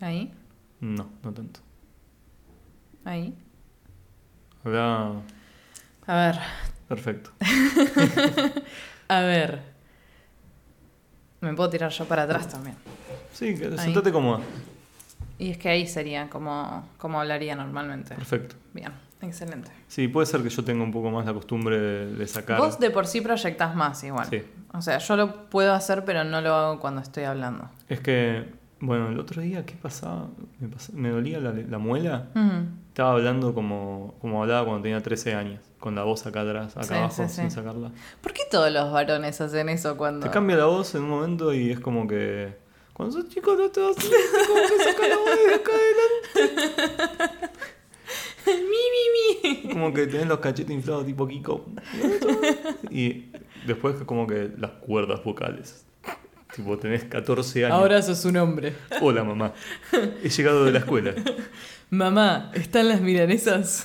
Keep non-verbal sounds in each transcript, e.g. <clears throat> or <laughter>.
Ahí, No, no tanto. ahí. Habla A ver, perfecto. <laughs> a ver. Me puedo tirar yo para atrás también. Sí, sentate cómoda. Y es que ahí sería como, como hablaría normalmente. Perfecto. Bien, excelente. Sí, puede ser que yo tenga un poco más la costumbre de, de sacar. Vos de por sí proyectás más igual. Sí. O sea, yo lo puedo hacer, pero no lo hago cuando estoy hablando. Es que, bueno, el otro día, ¿qué pasaba? Me, dolía la, la muela. Estaba hablando como, como hablaba cuando tenía 13 años, con la voz acá atrás, acá Sí, abajo, sí, sí. sin sacarla. ¿Por qué todos los varones hacen eso cuando.? Te cambia la voz en un momento y es como que. Cuando sos chico no te vas a como que saca la voz de acá adelante. mi, mi, mi. Como que tenés los cachetes inflados tipo Kiko. <laughs> Y después como que las cuerdas vocales. Tipo, tenés 14 años. Ahora sos un hombre. Hola mamá. He llegado de la escuela. <laughs> Mamá, ¿están las milanesas?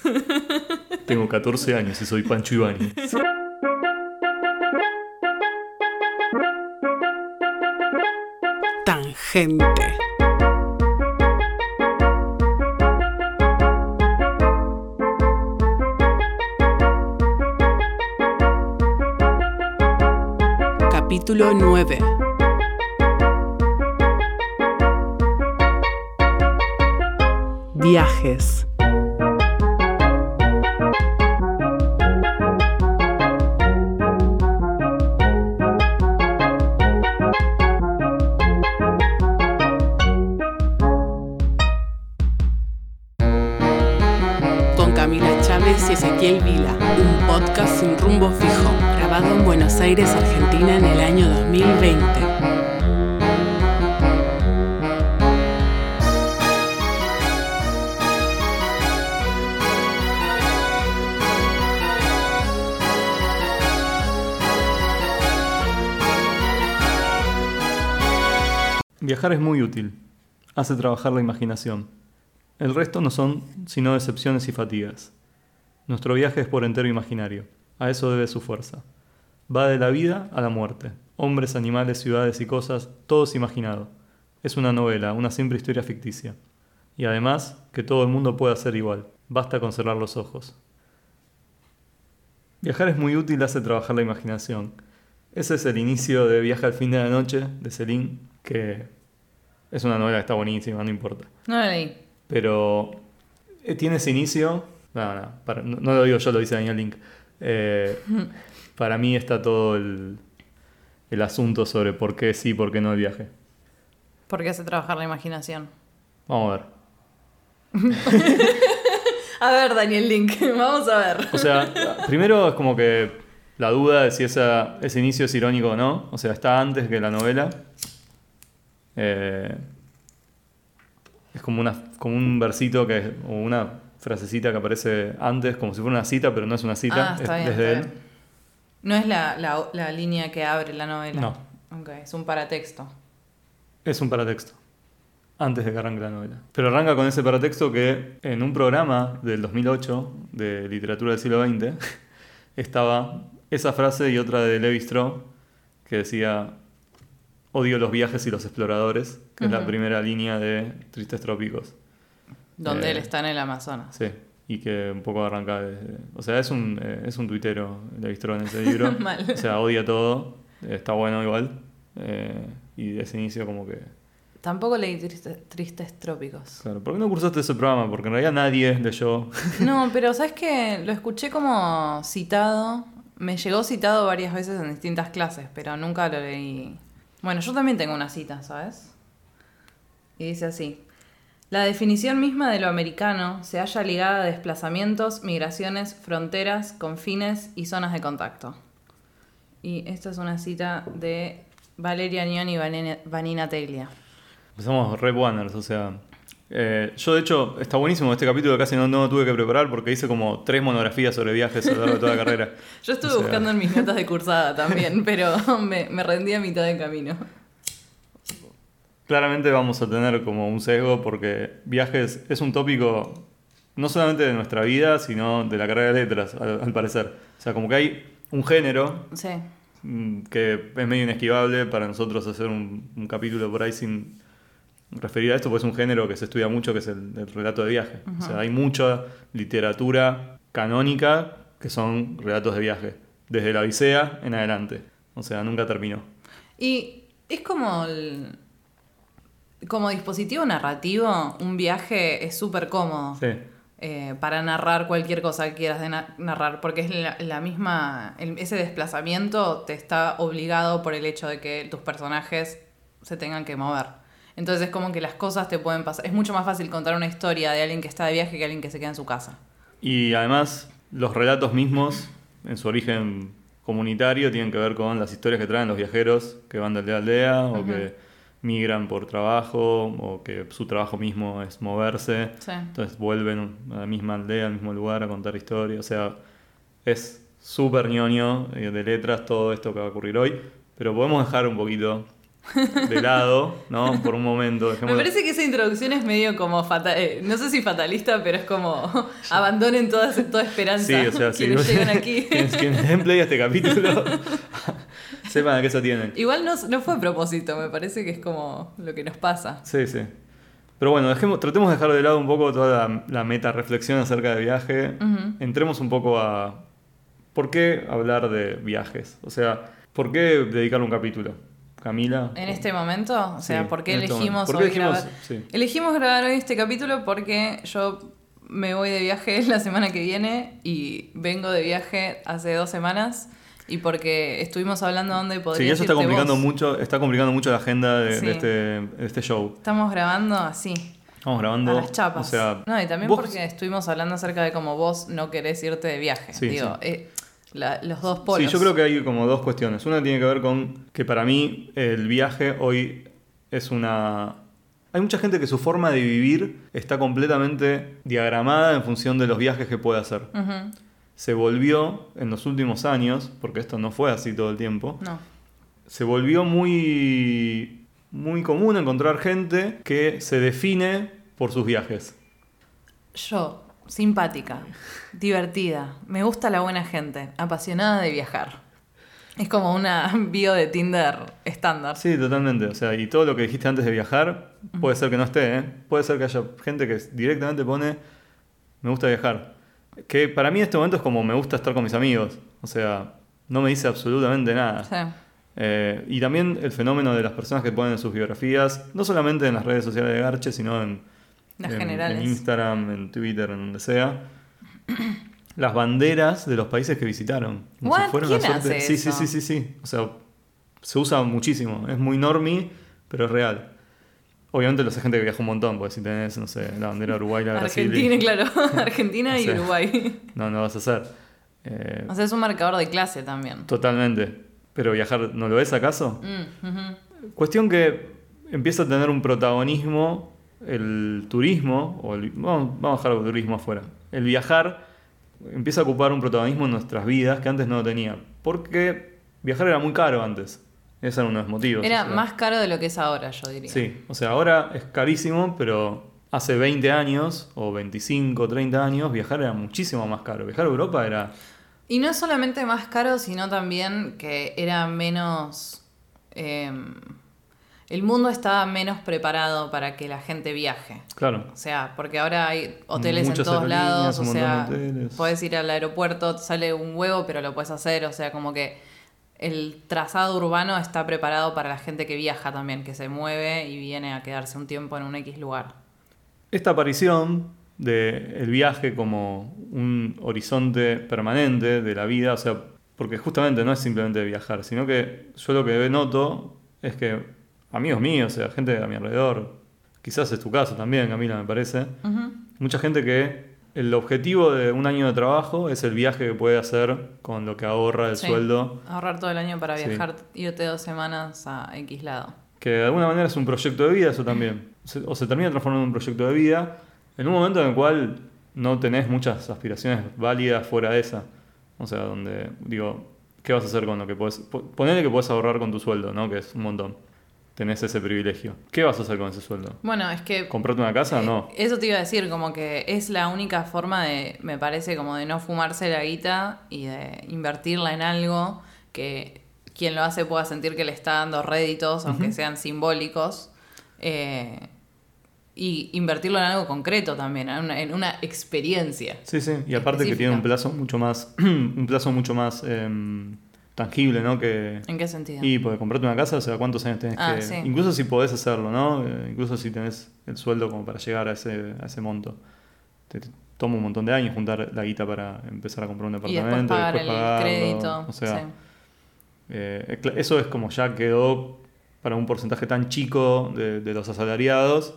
<laughs> Tengo 14 años y soy Pancho Ibáñez. Tangente. Capítulo 9. Viajes. con Camila Chávez y Ezequiel Vila, un podcast sin rumbo fijo, grabado en Buenos Aires, Argentina en el año 2020. Viajar es muy útil. Hace trabajar la imaginación. El resto no son sino decepciones y fatigas. Nuestro viaje es por entero imaginario. A eso debe su fuerza. Va de la vida a la muerte. Hombres, animales, ciudades y cosas, todo es imaginado. Es una novela, una simple historia ficticia. Y además, que todo el mundo pueda ser igual. Basta con cerrar los ojos. Viajar es muy útil, hace trabajar la imaginación. Ese es el inicio de Viaje al fin de la noche, de Celine, que es una novela que está buenísima, no importa. No la leí. Pero eh, tiene ese inicio. No, no, para- no, no lo digo yo, lo dice Daniel Link. <laughs> Eh, para mí está todo el, el asunto sobre por qué sí, por qué no el viaje. Porque hace trabajar la imaginación. Vamos a ver. <laughs> A ver, Daniel Link, <laughs> vamos a ver. O sea, primero es como que la duda de si esa, ese inicio es irónico o no. O sea, está antes que la novela. Eh, es como, una, como un versito que, o una frasecita que aparece antes, como si fuera una cita, pero no es una cita. Ah, está es bien, desde está él. bien. No es la, la- la línea que abre la novela. No. Ok, es un paratexto. Es un paratexto. Antes de que arranque la novela. Pero arranca con ese paratexto que en un programa del 2008 de literatura del siglo XX <laughs> estaba esa frase y otra de Levi Strauss que decía odio los viajes y los exploradores, que es la primera línea de Tristes Trópicos. Donde Eh, él está en el Amazonas. Sí, y que un poco arranca desde... O sea, es un, eh, es un tuitero Strauss en ese libro. <laughs> Mal. O sea, odia todo, eh, está bueno igual. eh, y de ese inicio como que... Tampoco leí Triste- Tristes Trópicos. Claro, ¿por qué no cursaste ese programa? Porque en realidad nadie leyó. <laughs> No, pero ¿sabes qué? Lo escuché como citado. Me llegó citado varias veces en distintas clases, pero nunca lo leí. Bueno, yo también tengo una cita, ¿sabes? Y dice así. La definición misma de lo americano se halla ligada a desplazamientos, migraciones, fronteras, confines y zonas de contacto. Y esta es una cita de Valeria Añón y Vanina, Teglia. Empezamos re Wanners, o sea. Eh, yo, de hecho, está buenísimo este capítulo, casi no, no tuve que preparar porque hice como tres monografías sobre viajes a lo largo de toda la carrera. <laughs> Yo estuve O sea- buscando en mis notas de cursada también, <laughs> pero me, me rendí a mitad de camino. Claramente vamos a tener como un sesgo porque viajes es un tópico no solamente de nuestra vida, sino de la carrera de letras, al, al parecer. O sea, como que hay un género Sí. mm, que es medio inesquivable para nosotros hacer un, un capítulo por ahí sin, referir a esto, porque es un género que se estudia mucho, que es el, el relato de viaje. O sea, hay mucha literatura canónica que son relatos de viaje, desde la Odisea en adelante. O sea, nunca terminó. Y es como el- como dispositivo narrativo, un viaje es súper cómodo Sí. eh, para narrar cualquier cosa que quieras de na- narrar, porque es la, la misma, el- ese desplazamiento te está obligado por el hecho de que tus personajes se tengan que mover. Entonces es como que las cosas te pueden pasar. Es mucho más fácil contar una historia de alguien que está de viaje que alguien que se queda en su casa. Y además, los relatos mismos, en su origen comunitario, tienen que ver con las historias que traen los viajeros que van de aldea a aldea o que migran por trabajo o que su trabajo mismo es moverse. Sí. Entonces vuelven a la misma aldea, al mismo lugar a contar historias. O sea, es súper ñoño eh, de letras todo esto que va a ocurrir hoy. Pero podemos dejar un poquito de lado, ¿no? Por un momento. Me parece que esa introducción es medio como fatal, eh, no sé si fatalista, pero es como <laughs> <laughs> abandonen toda, toda esperanza. Sí, o sea, si quienes llegan aquí. <laughs> quienes, quienes den play a este capítulo sepan a qué se tienen. Igual no, no fue a propósito, me parece que es como lo que nos pasa. Sí, sí. Pero bueno, dejemos, tratemos de dejar de lado un poco toda la, la meta reflexión acerca de viaje. Entremos un poco a por qué hablar de viajes. O sea, ¿por qué dedicarle un capítulo? Camila. En este momento, o sea, Sí, ¿por qué este elegimos. ¿Por qué hoy elegimos- grabar? sí. Elegimos grabar hoy este capítulo porque yo me voy de viaje <laughs> la semana que viene y vengo de viaje hace dos semanas y porque estuvimos hablando dónde podría Sí, eso está complicando vos. mucho, está complicando mucho la agenda de, de Sí. este, de este show. Estamos grabando así, Estamos grabando. a las chapas. O sea, no, y también vos- porque estuvimos hablando acerca de cómo vos no querés irte de viaje. Sí, Digo, sí. eh, la- los dos polos. Sí, yo creo que hay como dos cuestiones. Una tiene que ver con que para mí el viaje hoy es una... Hay mucha gente que su forma de vivir está completamente diagramada en función de los viajes que puede hacer. Se volvió en los últimos años, porque esto no fue así todo el tiempo, No. se volvió muy, muy común encontrar gente que se define por sus viajes. Yo, simpática, divertida, me gusta la buena gente, apasionada de viajar. Es como una <laughs> bio de Tinder estándar. Sí, totalmente. O sea, y todo lo que dijiste antes de viajar, puede ser que no esté, ¿eh? Puede ser que haya gente que directamente pone, me gusta viajar. Que para mí en este momento es como me gusta estar con mis amigos. O sea, no me dice absolutamente nada. Sí. Eh, y también el fenómeno de las personas que ponen en sus biografías, no solamente en las redes sociales de Garche, sino en, en Instagram, en Twitter, en donde sea. <clears throat> Las banderas de los países que visitaron. Como What? una ¿Quién suerte- sí, sí, sí, sí, sí. O sea, se usa muchísimo. Es muy normie, pero es real. Obviamente lo hace gente que viaja un montón, porque si tenés, no sé, la bandera de Uruguay, la Brasil. Argentina, claro. <laughs> Argentina y Uruguay. No, no vas a hacer. Eh, O sea, es un marcador de clase también. totalmente. Pero viajar, ¿no lo es acaso? Mm. Cuestión que empieza a tener un protagonismo el turismo, o el- vamos, vamos a dejar el turismo afuera. El viajar empieza a ocupar un protagonismo en nuestras vidas que antes no lo tenía. Porque viajar era muy caro antes. Ese era uno de los motivos. Era o sea. más caro de lo que es ahora, yo diría. Sí, o sea, ahora es carísimo, pero hace 20 años, o 25, 30 años, viajar era muchísimo más caro. Viajar a Europa era... Y no es solamente más caro, sino también que era menos... eh, el mundo estaba menos preparado para que la gente viaje. Claro. O sea, porque ahora hay hoteles Muchas en todos lados, o sea, puedes ir al aeropuerto, sale un huevo, pero lo puedes hacer, o sea, como que el trazado urbano está preparado para la gente que viaja también, que se mueve y viene a quedarse un tiempo en un X lugar. Esta aparición del viaje como un horizonte permanente de la vida, o sea, porque justamente no es simplemente viajar, sino que yo lo que noto es que amigos míos, o sea, gente a mi alrededor, quizás es tu caso también, Camila, me parece, mucha gente que el objetivo de un año de trabajo es el viaje que puede hacer con lo que ahorra el Sí. sueldo, Ahorrar todo el año para Sí. viajar, irte dos semanas a X lado. que de alguna manera es un proyecto de vida eso también, o se termina transformando en un proyecto de vida en un momento en el cual no tenés muchas aspiraciones válidas fuera de esa, o sea, donde digo, ¿qué vas a hacer con lo que puedes? Ponele que puedes ahorrar con tu sueldo, ¿no? Que es un montón. Tenés ese privilegio. ¿Qué vas a hacer con ese sueldo? Bueno, es que ¿Comprarte una casa o no? Eh, Eso te iba a decir, como que es la única forma de, me parece, como de no fumarse la guita y de invertirla en algo que quien lo hace pueda sentir que le está dando réditos, aunque sean simbólicos. Eh, y invertirlo en algo concreto también, en una, en una experiencia. Sí, sí, y aparte que tiene un plazo mucho más, <clears throat> un plazo mucho más em, tangible, ¿no? Que, ¿En qué sentido? y porque comprarte una casa, o sea, ¿cuántos años tenés Ah, que...? sí. Incluso si podés hacerlo, ¿no? Eh, incluso si tenés el sueldo como para llegar a ese, a ese monto. Te, te toma un montón de años juntar la guita para empezar a comprar un y después departamento. pagar el pagarlo, crédito. O sea, sí. eh, eso es como ya quedó para un porcentaje tan chico de, de los asalariados,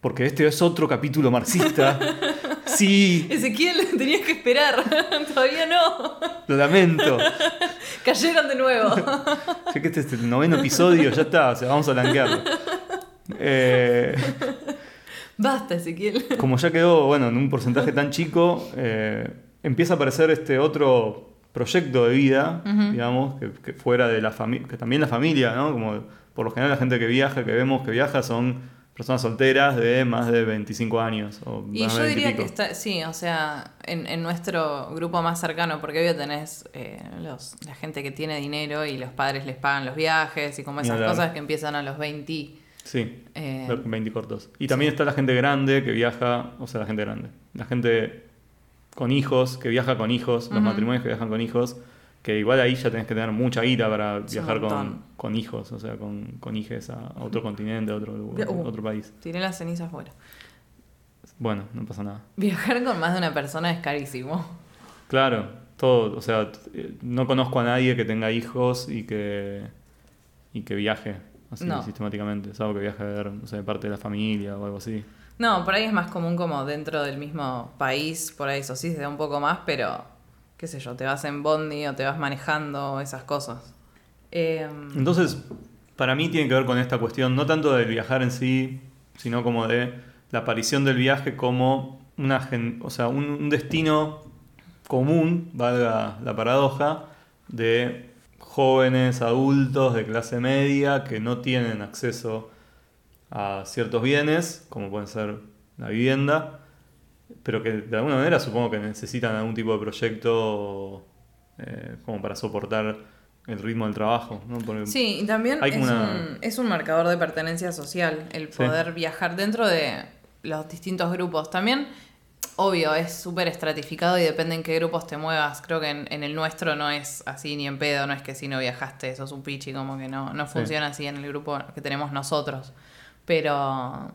porque este es otro capítulo marxista. <laughs> Sí, Ezequiel, <laughs> tenías que esperar. <laughs> Todavía no. lo lamento. <laughs> Cayeron de nuevo. Sé que este es el noveno episodio, ya está, o sea, vamos a blanquearlo. Eh, Basta, Ezequiel. como ya quedó, bueno, en un porcentaje tan chico, eh, empieza a aparecer este otro proyecto de vida, digamos, que, que fuera de la familia, que también la familia, ¿no? Como por lo general la gente que viaja, que vemos que viaja, son personas solteras de más de 25 años. O Y yo 20 y diría que está, sí, o sea, en, en nuestro grupo más cercano, porque obvio tenés eh, los, la gente que tiene dinero y los padres les pagan los viajes y como esas cosas que empiezan a los 20. Sí, eh, 20 cortos. Y también está la gente grande que viaja, o sea, la gente grande. La gente con hijos, que viaja con hijos, los matrimonios que viajan con hijos, que igual ahí ya tenés que tener mucha guita para Es viajar con, con hijos, o sea, con, con hijes a, a otro continente, a otro, lugar, Uh. otro país. tiré las cenizas fuera. Bueno, no pasa nada. Viajar con más de una persona es carísimo. Claro, todo, o sea, eh, no conozco a nadie que tenga hijos y que, y que viaje así No. sistemáticamente, salvo que viaje a ver, no sé, parte de la familia o algo así. No, por ahí es más común como dentro del mismo país, por ahí eso sí se da un poco más, pero qué sé yo, te vas en bondi o te vas manejando, esas cosas. Eh, Entonces, para mí tiene que ver con esta cuestión, no tanto del viajar en sí, sino como de la aparición del viaje como una, o sea, un, un destino común, valga la paradoja, de jóvenes, adultos de clase media que no tienen acceso a ciertos bienes, como pueden ser la vivienda, pero que de alguna manera supongo que necesitan algún tipo de proyecto eh, como para soportar el ritmo del trabajo. ¿no? Porque- Sí, y también es, una- un, es un marcador de pertenencia social, el Sí. poder viajar dentro de los distintos grupos. También, obvio, es súper estratificado y depende en qué grupos te muevas. Creo que en, en el nuestro no es así ni en pedo, no es que si no viajaste sos un pichi, como que no, no Sí. funciona así en el grupo que tenemos nosotros. Pero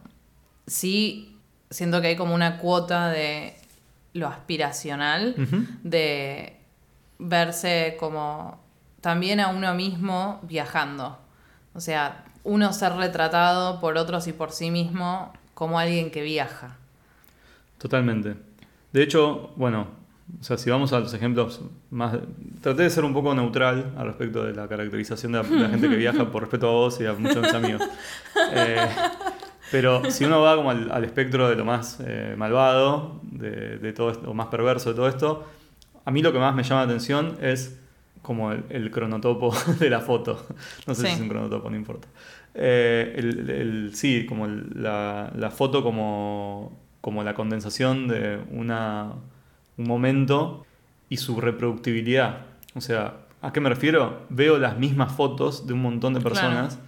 sí siento que hay como una cuota de lo aspiracional de verse como también a uno mismo viajando. O sea, uno ser retratado por otros y por sí mismo como alguien que viaja. Totalmente. De hecho, bueno, o sea, si vamos a los ejemplos más... Traté de ser un poco neutral al respecto de la caracterización de la, de la gente que viaja <laughs> por respeto a vos y a muchos de mis amigos. Eh, <laughs> pero si uno va como al, al espectro de lo más eh, malvado, de, de todo esto, o más perverso de todo esto, a mí lo que más me llama la atención es como el, el cronotopo <laughs> de la foto. No sé Sí. si es un cronotopo, no importa. Eh, el, el- sí, como la foto como, como la condensación de una, un momento y su reproductibilidad. O sea, ¿a qué me refiero? Veo las mismas fotos de un montón de personas.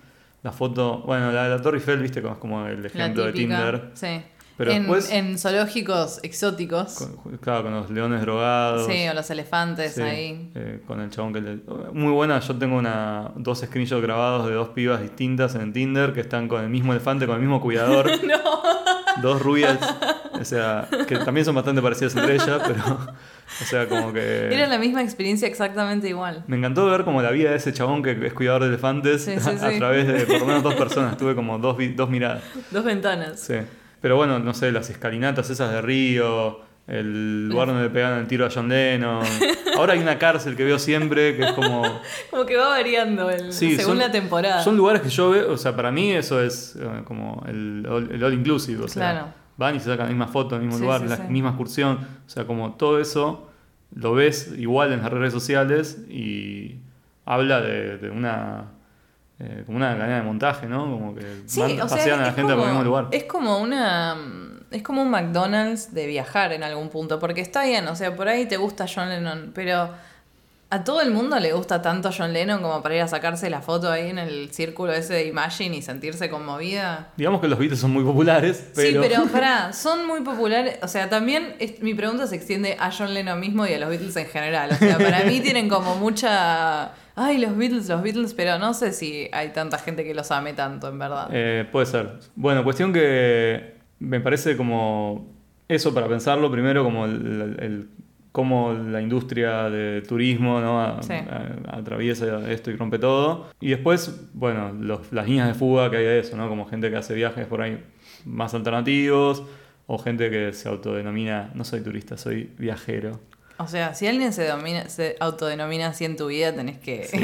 La foto, bueno, la de la Torre Eiffel, viste, como es como el ejemplo de Tinder. Sí. Pero en, después- en zoológicos exóticos. Con, claro, con los leones drogados. sí, o los elefantes Sí, ahí. eh, con el chabón que le... Muy buena, yo tengo una, dos screenshots grabados de dos pibas distintas en Tinder que están con el mismo elefante, con el mismo cuidador. <laughs> Dos rubias, o sea, que también son bastante parecidas entre ellas, pero, o sea, como que... <laughs> Era la misma experiencia exactamente igual. Me encantó ver como la vida de ese chabón que es cuidador de elefantes Sí, <laughs> sí, a, través de por lo menos dos personas. Tuve como dos, dos miradas. Dos ventanas. Sí. Pero bueno, no sé, las escalinatas esas de Río, el lugar donde le pegan el tiro a John Lennon. Ahora hay una cárcel que veo siempre que es como... <laughs> Como que va variando el, Sí, según son- la temporada. Son lugares que yo veo, o sea, para mí eso es eh, como el, all- el all inclusive, o sea, Claro. Van y se sacan la misma foto en el mismo Sí, lugar, sí, la sí. misma excursión, o sea, como todo eso lo ves igual en las redes sociales y habla de, de una eh, como una cadena de montaje, ¿no? Como que Sí, van- o sea, pasean a la gente como, por el mismo lugar. Es como una. Es como un McDonald's de viajar en algún punto. Porque está bien, o sea, por ahí te gusta John Lennon, pero A todo el mundo le gusta tanto John Lennon como para ir a sacarse la foto ahí en el círculo ese de Imagine y sentirse conmovida. Digamos que los Beatles son muy populares, pero... Sí, pero <laughs> pará, son muy populares. O sea, también es- mi pregunta se extiende a John Lennon mismo y a los Beatles en general. O sea, para mí <laughs> tienen como mucha. Ay, los Beatles, los Beatles, pero no sé si hay tanta gente que los ame tanto, en verdad. Eh, puede ser. Bueno, cuestión que me parece como eso para pensarlo, primero como el, el- el- cómo la industria del turismo ¿no? A- Sí. a- atraviesa esto y rompe todo. Y después, bueno, los- las líneas de fuga que hay de eso, ¿no? Como gente que hace viajes por ahí más alternativos o gente que se autodenomina, no soy turista, soy viajero. O sea, si alguien se, domina, se autodenomina así en tu vida, tenés que Sí,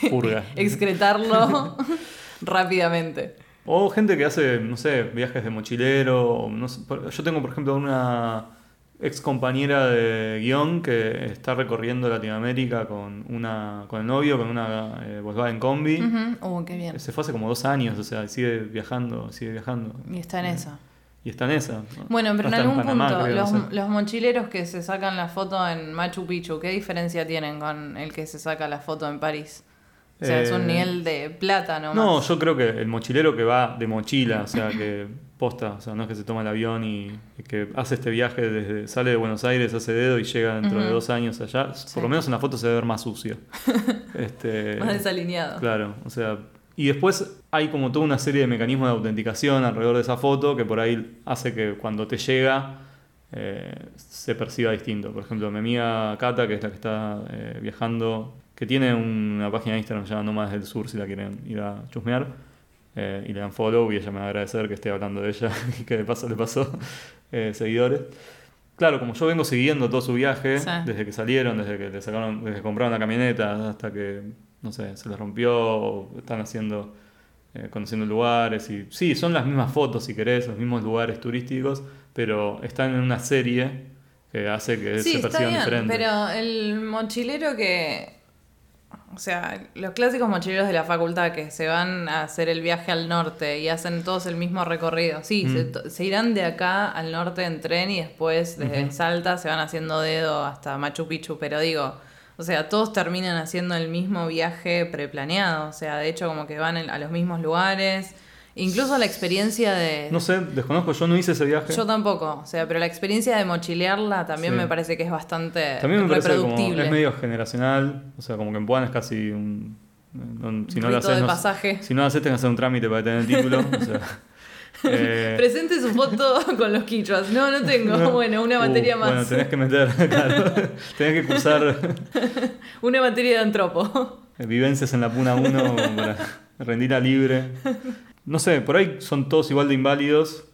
sí. Purga. <laughs> excretarlo <laughs> rápidamente. O gente que hace, no sé, viajes de mochilero. no sé, yo tengo, por ejemplo, una ex compañera de guion que está recorriendo Latinoamérica con una con el novio, con una eh, Volkswagen Combi. Uh, qué bien. Se fue hace como dos años, o sea, sigue viajando, sigue viajando. Y está en esa. Y está en esa. Bueno, pero en algún Panamá, punto, creo, los, no sé. los mochileros que se sacan la foto en Machu Picchu, ¿qué diferencia tienen con el que se saca la foto en París? O sea, es un Eh, nivel de plata nomás. No, yo creo que el mochilero que va de mochila, o sea, que posta, o sea, no es que se toma el avión y, y que hace este viaje desde, sale de Buenos Aires, hace dedo y llega dentro de dos años allá, Sí. por lo menos en la foto se debe ver más sucio. <laughs> este, Más desalineado. Claro, o sea, y después hay como toda una serie de mecanismos de autenticación alrededor de esa foto que por ahí hace que cuando te llega eh, se perciba distinto. Por ejemplo, mi amiga Cata, que es la que está eh, viajando, que tiene una página de Instagram llamada Nómadas del Sur, si la quieren ir a chusmear, eh, y le dan follow y ella me va a agradecer que esté hablando de ella <laughs> y que de paso le pasó eh, seguidores. Claro, como yo vengo siguiendo todo su viaje, Sí. desde que salieron, desde que le sacaron, desde que compraron la camioneta, hasta que, no sé, se les rompió, o están haciendo, eh, conociendo lugares, y sí, son las mismas fotos si querés, los mismos lugares turísticos, pero están en una serie que hace que Sí, se perciban bien, diferentes. pero el mochilero que... O sea, los clásicos mochileros de la facultad que se van a hacer el viaje al norte y hacen todos el mismo recorrido. Sí, Mm. se, se irán de acá al norte en tren y después desde. Salta se van haciendo dedo hasta Machu Picchu, pero digo, o sea, todos terminan haciendo el mismo viaje preplaneado. O sea, de hecho como que van a los mismos lugares. Incluso la experiencia de... No sé, desconozco, yo no hice ese viaje. Yo tampoco, o sea, pero la experiencia de mochilearla también Sí. me parece que es bastante También me parece como, es medio generacional, o sea, como que en Puan es casi un... un- si no lo haces, de no- pasaje. si no lo haces, tenés que hacer un trámite para tener el título. o sea, <laughs> eh, Presente su foto <laughs> con los quichuas. No, no tengo. no. Bueno, una Uh, materia más. Bueno, tenés que meter, <laughs> claro, tenés que cursar Una materia de antropo. vivencias en la Puna 1 para rendir a libre. No sé, por ahí son todos igual de inválidos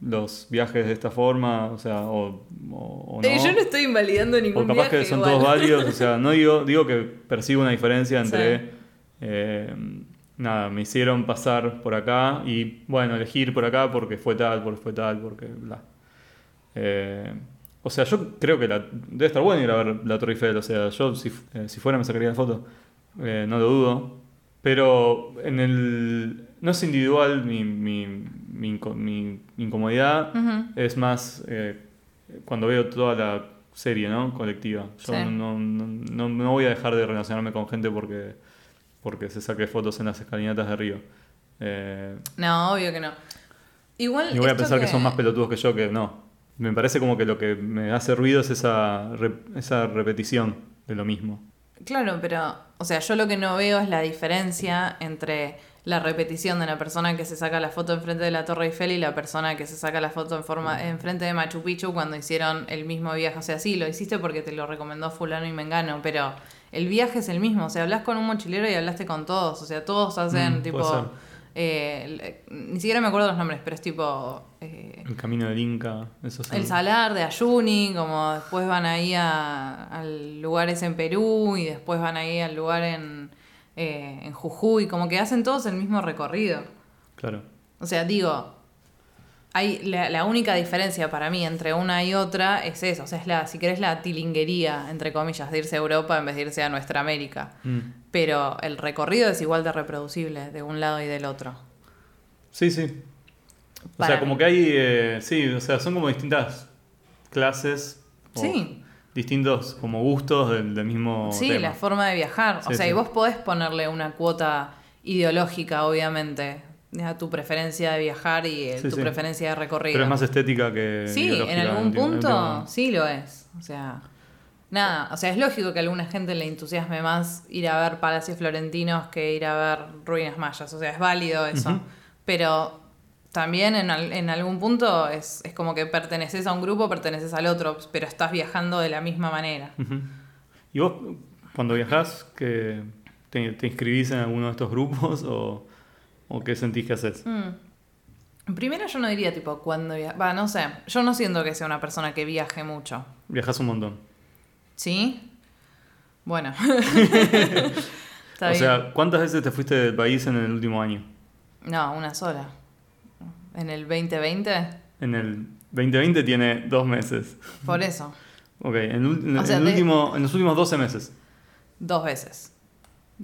los viajes de esta forma, o sea, o, o- o no. Eh, yo no estoy invalidando ningún O capaz viaje que son igual. todos válidos, o sea, <laughs> no digo, digo que percibo una diferencia entre, Sí. eh, nada, me hicieron pasar por acá y, bueno, elegir por acá porque fue tal, porque fue tal, porque bla. Eh, o sea, yo creo que la- debe estar bueno ir a ver la Torre Eiffel, o sea, yo si, eh, si fuera me sacaría la foto, Eh, no lo dudo, pero en el... No es individual mi, mi, mi inco- mi incomodidad, es más eh, cuando veo toda la serie, ¿no? Colectiva. Yo Sí. no, no, no, no voy a dejar de relacionarme con gente porque, porque se saque fotos en las escalinatas de Río. Eh, No, obvio que no. Igual. y voy a pensar que... son más pelotudos que yo, que no. Me parece como que lo que me hace ruido es esa, esa repetición de lo mismo. Claro, pero, o sea, yo lo que no veo es la diferencia entre la repetición de la persona que se saca la foto enfrente de la Torre Eiffel y la persona que se saca la foto en forma enfrente de Machu Picchu cuando hicieron el mismo viaje. O sea, sí, lo hiciste porque te lo recomendó fulano y mengano, pero el viaje es el mismo. O sea, hablas con un mochilero y hablaste con todos. O sea, todos hacen Mm, tipo... eh, ni siquiera me acuerdo los nombres, pero es tipo... eh, El camino del Inca, eso el Salar de Ayuni, como después van ahí a, a lugares en Perú y después van ahí al lugar en, eh, en Jujuy, como que hacen todos el mismo recorrido. Claro. O sea, digo, hay la, la única diferencia para mí entre una y otra es eso, o sea, es la, si querés la tilinguería, entre comillas, de irse a Europa en vez de irse a nuestra América. Mm. Pero el recorrido es igual de reproducible de un lado y del otro. Sí, sí. O sea, como que hay. eh, sí, o sea, son como distintas clases. o- Sí. Distintos como gustos del, del mismo Sí, tema. la forma de viajar. o sea, sí. y vos podés ponerle una cuota ideológica, obviamente, a tu preferencia de viajar y eh, Sí, tu preferencia de recorrido. Pero es más estética que. Sí, en algún punto sí lo es. O sea, nada, o sea, es lógico que a alguna gente le entusiasme más ir a ver palacios florentinos que ir a ver ruinas mayas. O sea, es válido eso. Pero también en, al- en algún punto es, es como que perteneces a un grupo, perteneces al otro, pero estás viajando de la misma manera. ¿Y vos, cuando viajás, que te, te inscribís en alguno de estos grupos o, o qué sentís que haces? Mm. Primero yo no diría tipo cuando viaja. Va, no sé. Yo no siento que sea una persona que viaje mucho. Viajás un montón. ¿Sí? Bueno. <laughs> O sea, ¿cuántas veces te fuiste del país en el último año? No, una sola. En el 2020, En el 2020 tiene dos meses. por eso, Ok, en, el ul- en O sea, el de- último, en los últimos 12 meses. dos veces.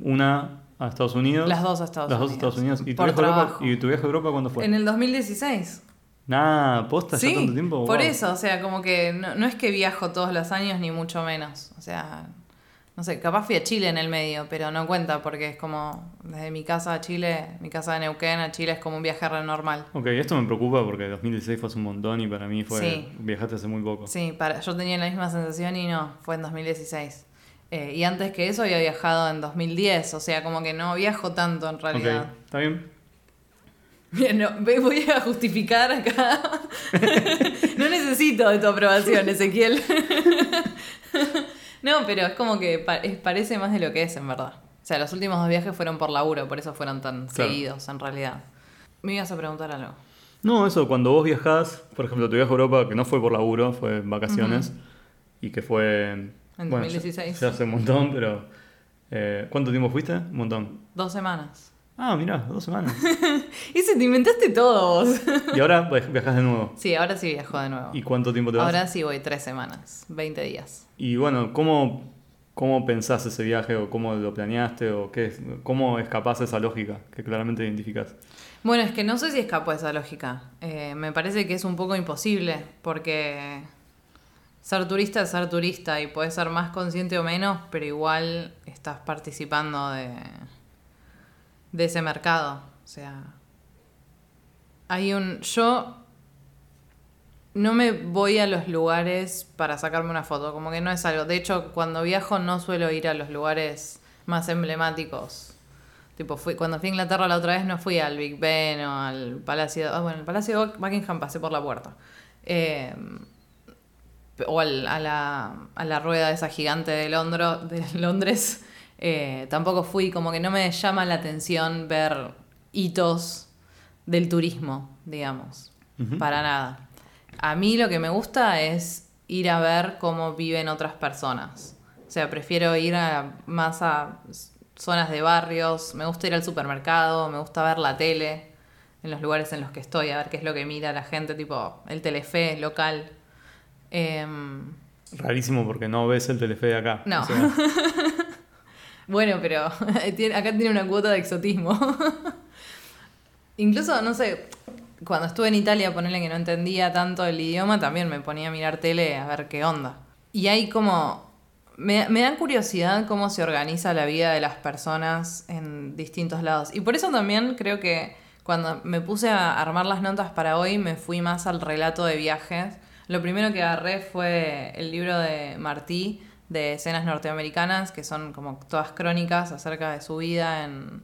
Una a Estados Unidos. Las dos a Estados las dos a Unidos. Estados Unidos. ¿Y tu, viaje a Europa. ¿Y tu viaje a Europa cuándo fue? En el 2016. Nah, posta ya Sí, tanto tiempo. por eso, o sea, como que no, no es que viajo todos los años ni mucho menos. O sea, no sé, capaz fui a Chile en el medio, pero no cuenta porque es como desde mi casa a Chile, mi casa de Neuquén a Chile es como un viaje re normal. Ok, esto me preocupa porque 2016 fue hace un montón y para mí fue. Sí. Viajaste hace muy poco. Sí, para, yo tenía la misma sensación y no, fue en 2016. Eh, y antes que eso había viajado en 2010, o sea, como que no viajo tanto en realidad. ¿está bien? Bien, no, voy a justificar acá. <laughs> no necesito de tu aprobación, Ezequiel. <laughs> no, pero es como que pa- es- parece más de lo que es, en verdad. O sea, los últimos dos viajes fueron por laburo, por eso fueron tan Claro. seguidos, en realidad. Me ibas a preguntar algo. No, eso, cuando vos viajás, por ejemplo, tu viaje a Europa, que no fue por laburo, fue en vacaciones, y que fue... En bueno, ya- 2016. Ya, hace un montón, pero... eh, ¿Cuánto tiempo fuiste? Un montón. Dos semanas. Ah, mirá, dos semanas. <laughs> Ese, te inventaste todo vos. <laughs> y ahora viaj- viajás de nuevo. sí, ahora sí viajo de nuevo. ¿Y cuánto tiempo te vas? Ahora sí voy tres semanas, 20 días. Y bueno, ¿cómo, ¿cómo pensás ese viaje o cómo lo planeaste o qué es, cómo escapás de esa lógica que claramente identificás? Bueno, es que no sé si escapo de esa lógica. Eh, me parece que es un poco imposible, porque ser turista es ser turista y puedes ser más consciente o menos, pero igual estás participando de, de ese mercado. O sea, hay un... Yo no me voy a los lugares para sacarme una foto, como que no es algo. De hecho, cuando viajo no suelo ir a los lugares más emblemáticos. Tipo, fui, cuando fui a Inglaterra la otra vez no fui al Big Ben o al Palacio... Ah, bueno, el Palacio de Buckingham pasé por la puerta. Eh, o al- a, la, a la rueda esa gigante de, Londro- de Londres. Eh, tampoco fui, como que no me llama la atención ver hitos del turismo, digamos. Para nada. A mí lo que me gusta es ir a ver cómo viven otras personas. O sea, prefiero ir a, más a zonas de barrios, me gusta ir al supermercado, me gusta ver la tele en los lugares en los que estoy, a ver qué es lo que mira la gente, tipo el telefe local. Em, Rarísimo porque no ves el telefe de acá. No. O sea, <laughs> Bueno, pero <laughs> acá tiene una cuota de exotismo. <laughs> Incluso, no sé, cuando estuve en Italia, ponerle que no entendía tanto el idioma, también me ponía a mirar tele a ver qué onda. Y hay como... Me, me dan curiosidad cómo se organiza la vida de las personas en distintos lados. Y por eso también creo que cuando me puse a armar las notas para hoy, me fui más al relato de viajes. Lo primero que agarré fue el libro de Martí, de escenas norteamericanas, que son como todas crónicas acerca de su vida en,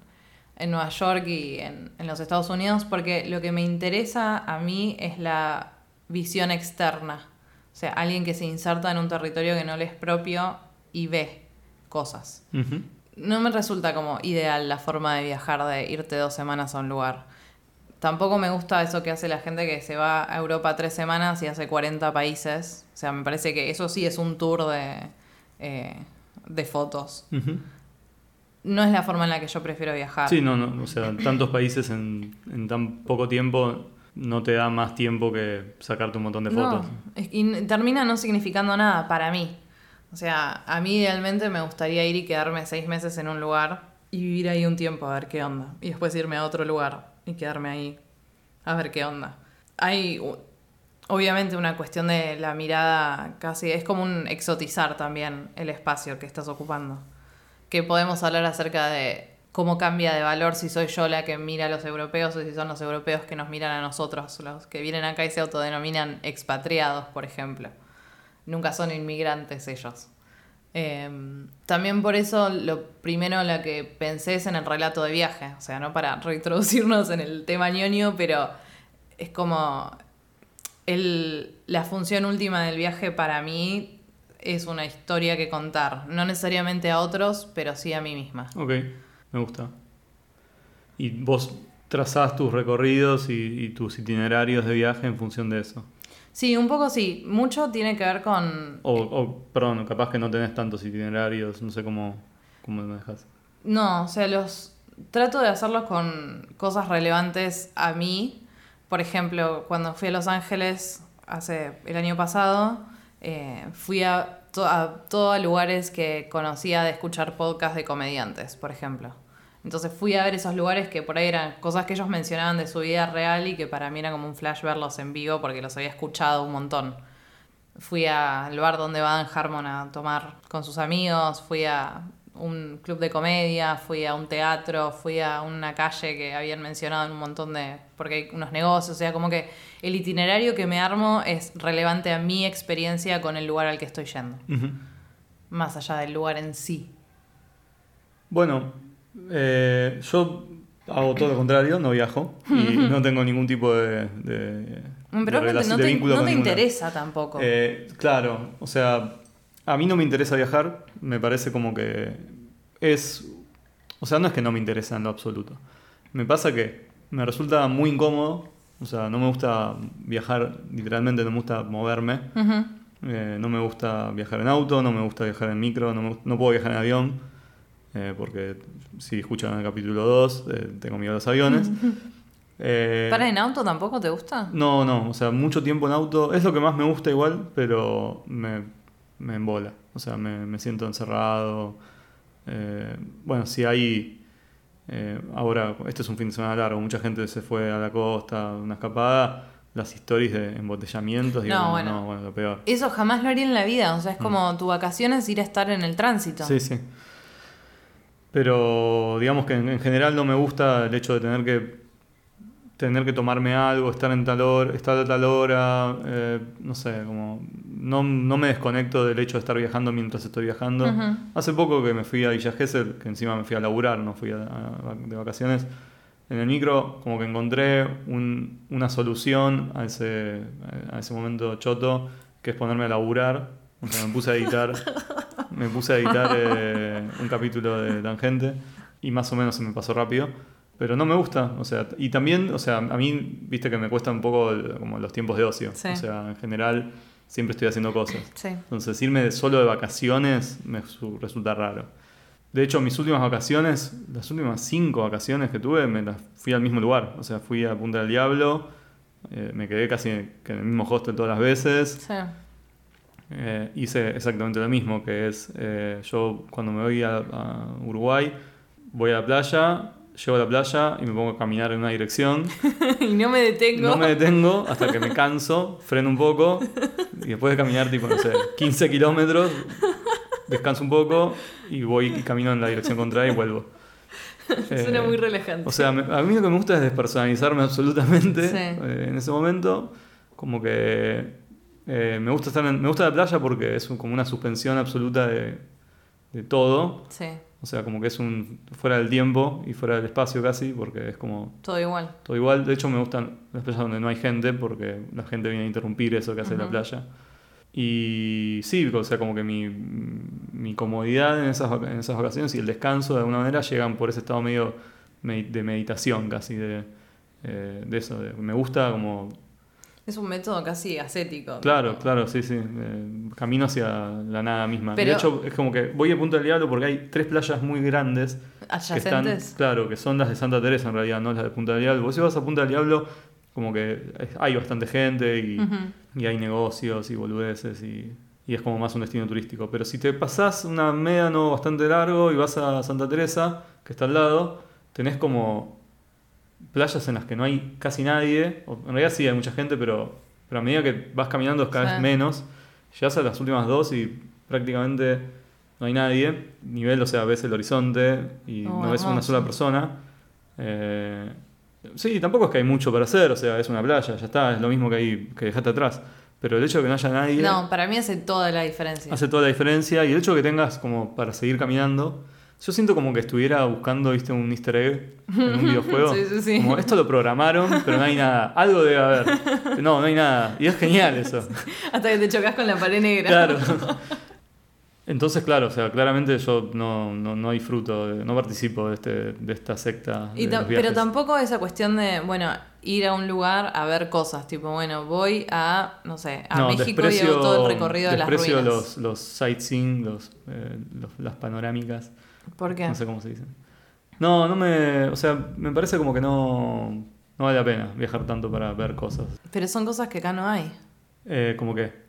en Nueva York y en, en los Estados Unidos, porque lo que me interesa a mí es la visión externa. O sea, alguien que se inserta en un territorio que no le es propio y ve cosas. No me resulta como ideal la forma de viajar, de irte dos semanas a un lugar. Tampoco me gusta eso que hace la gente que se va a Europa tres semanas y hace 40 países. O sea, me parece que eso sí es un tour de, eh, de fotos. No es la forma en la que yo prefiero viajar. Sí, no, no, o sea, tantos países en, en tan poco tiempo no te da más tiempo que sacarte un montón de No, fotos. es- y termina no significando nada para mí. O sea, a mí idealmente me gustaría ir y quedarme seis meses en un lugar y vivir ahí un tiempo a ver qué onda. Y después irme a otro lugar y quedarme ahí a ver qué onda. Hay, Obviamente una cuestión de la mirada casi, es como un exotizar también el espacio que estás ocupando. Que podemos hablar acerca de cómo cambia de valor si soy yo la que mira a los europeos o si son los europeos que nos miran a nosotros, los que vienen acá y se autodenominan expatriados, por ejemplo. Nunca son inmigrantes ellos. Eh, también por eso lo primero lo que pensé es en el relato de viaje, o sea, no para <laughs> reintroducirnos en el tema ñoño, pero es como el, la función última del viaje para mí es una historia que contar, no necesariamente a otros, pero sí a mí misma. Ok, me gusta. Y vos trazás tus recorridos y, y tus itinerarios de viaje en función de eso. Sí, un poco sí. Mucho tiene que ver con... O, o, perdón, capaz que no tenés tantos itinerarios, no sé cómo, cómo me dejas. No, o sea, los trato de hacerlos con cosas relevantes a mí. Por ejemplo, cuando fui a Los Ángeles hace el año pasado, eh, fui a, to- a todos lugares que conocía de escuchar podcasts de comediantes, por ejemplo. Entonces fui a ver esos lugares que por ahí eran cosas que ellos mencionaban de su vida real y que para mí era como un flash verlos en vivo porque los había escuchado un montón. Fui al bar donde va Dan Harmon a tomar con sus amigos, fui a un club de comedia, fui a un teatro, fui a una calle que habían mencionado en un montón de... porque hay unos negocios, o sea, como que el itinerario que me armo es relevante a mi experiencia con el lugar al que estoy yendo, más allá del lugar en sí. Bueno, eh, yo hago todo lo contrario, no viajo y <laughs> no tengo ningún tipo de, de, Pero de no te, no te- no te interesa tampoco. Eh, claro, o sea, a mí no me interesa viajar, me parece como que es... O sea, no es que no me interesa en lo absoluto. Me pasa que me resulta muy incómodo, o sea, no me gusta viajar, literalmente no me gusta moverme. Eh, no me gusta viajar en auto, no me gusta viajar en micro, no, me no puedo viajar en avión, eh, porque si escuchan el capítulo 2, eh, tengo miedo a los aviones. <laughs> ¿Para en auto tampoco te gusta? no, no, o sea, mucho tiempo en auto es lo que más me gusta igual, pero me, me embola, o sea, me, me siento encerrado. Eh, bueno, si hay... eh, ahora, este es un fin de semana largo, mucha gente se fue a la costa, una escapada, las historias de embotellamientos, No, bueno. no, bueno, lo peor. Eso jamás lo haría en la vida, o sea, es como tu vacaciones ir a estar en el tránsito. Mm. Sí, sí. Pero digamos que en, en general no me gusta el hecho de tener que tener que tomarme algo, estar en tal hora, estar a tal hora, eh, no sé, como no, no me desconecto del hecho de estar viajando mientras estoy viajando. Ujú. Hace poco que me fui a Villa Gesell, que encima me fui a laburar, no fui a- a- de vacaciones. En el micro como que encontré un- una solución a ese, a ese momento choto, que es ponerme a laburar. O sea, me puse a editar, me puse a editar eh, un capítulo de Tangente y más o menos se me pasó rápido. Pero no me gusta, o sea, y también, o sea, a mí, viste que me cuesta un poco el- como los tiempos de ocio. Sí. O sea, en general siempre estoy haciendo cosas. Sí. Entonces, irme solo de vacaciones me su- resulta raro. De hecho, mis últimas vacaciones, las últimas cinco vacaciones que tuve, me las fui al mismo lugar. O sea, fui a Punta del Diablo, eh, me quedé casi en el mismo hostel todas las veces. Sí. Eh, hice exactamente lo mismo, que es eh, yo cuando me voy a, a Uruguay, voy a la playa, llego a la playa y me pongo a caminar en una dirección. <laughs> y no me detengo. No me detengo hasta que me canso, freno un poco y después de caminar tipo, no sé, 15 kilómetros, descanso un poco y voy y camino en la dirección contraria y vuelvo. <laughs> Suena Eh, muy relajante. O sea, me- a mí lo que me gusta es despersonalizarme absolutamente Sí. eh, en ese momento. Como que eh, me gusta estar en- me gusta la playa porque es como una suspensión absoluta de, de todo. Sí, O sea, como que es un fuera del tiempo y fuera del espacio casi, porque es como todo igual. todo igual. De hecho, me gustan las playas donde no hay gente, porque la gente viene a interrumpir eso que hace la playa. Y sí, o sea, como que mi, mi comodidad en esas, en esas vacaciones y el descanso de alguna manera llegan por ese estado medio medi- de meditación casi, de, eh, de eso. de- me gusta como... Es un método casi ascético. Claro, claro, sí, sí. eh, camino hacia la nada misma. Pero- de hecho, es como que voy a Punta del Diablo porque hay tres playas muy grandes que están, Adyacentes. claro, que son las de Santa Teresa en realidad, no las de Punta del Diablo. Vos si vas a Punta del Diablo, como que hay bastante gente y, y hay negocios y boludeces y, y es como más un destino turístico. Pero si te pasás una médano bastante largo y vas a Santa Teresa, que está al lado, tenés como playas en las que no hay casi nadie. o en realidad sí hay mucha gente, pero, pero a medida que vas caminando es cada Sí. vez menos. Llegas a las últimas dos y prácticamente no hay nadie. Nivel, o sea, ves el horizonte y Oh, no ves una sola persona. Eh, sí, tampoco es que hay mucho para hacer, o sea, es una playa, ya está, es lo mismo que, hay, que dejaste atrás. Pero el hecho de que no haya nadie No, para mí hace toda la diferencia. hace toda la diferencia. Y el hecho de que tengas como para seguir caminando, yo siento como que estuviera buscando, viste, un easter egg en un <laughs> videojuego. Sí, sí, sí. Como esto lo programaron, pero no hay nada. Algo debe haber. No, no hay nada. Y es genial eso. <laughs> Hasta que te chocas con la pared negra. Claro. <laughs> Entonces, claro, o sea, claramente yo no, no, no disfruto, no participo de, este, de esta secta. Y de pero tampoco esa cuestión de, bueno, ir a un lugar a ver cosas. Tipo, bueno, voy a, no sé, a No, México y desprecio- hago todo el recorrido de las desprecio ruinas. los, los sightseeing, los, eh, los- las panorámicas. ¿Por qué? No sé cómo se dice. No, no me. O sea, me parece como que no. No vale la pena viajar tanto para ver cosas. Pero son cosas que acá no hay. Eh, como que.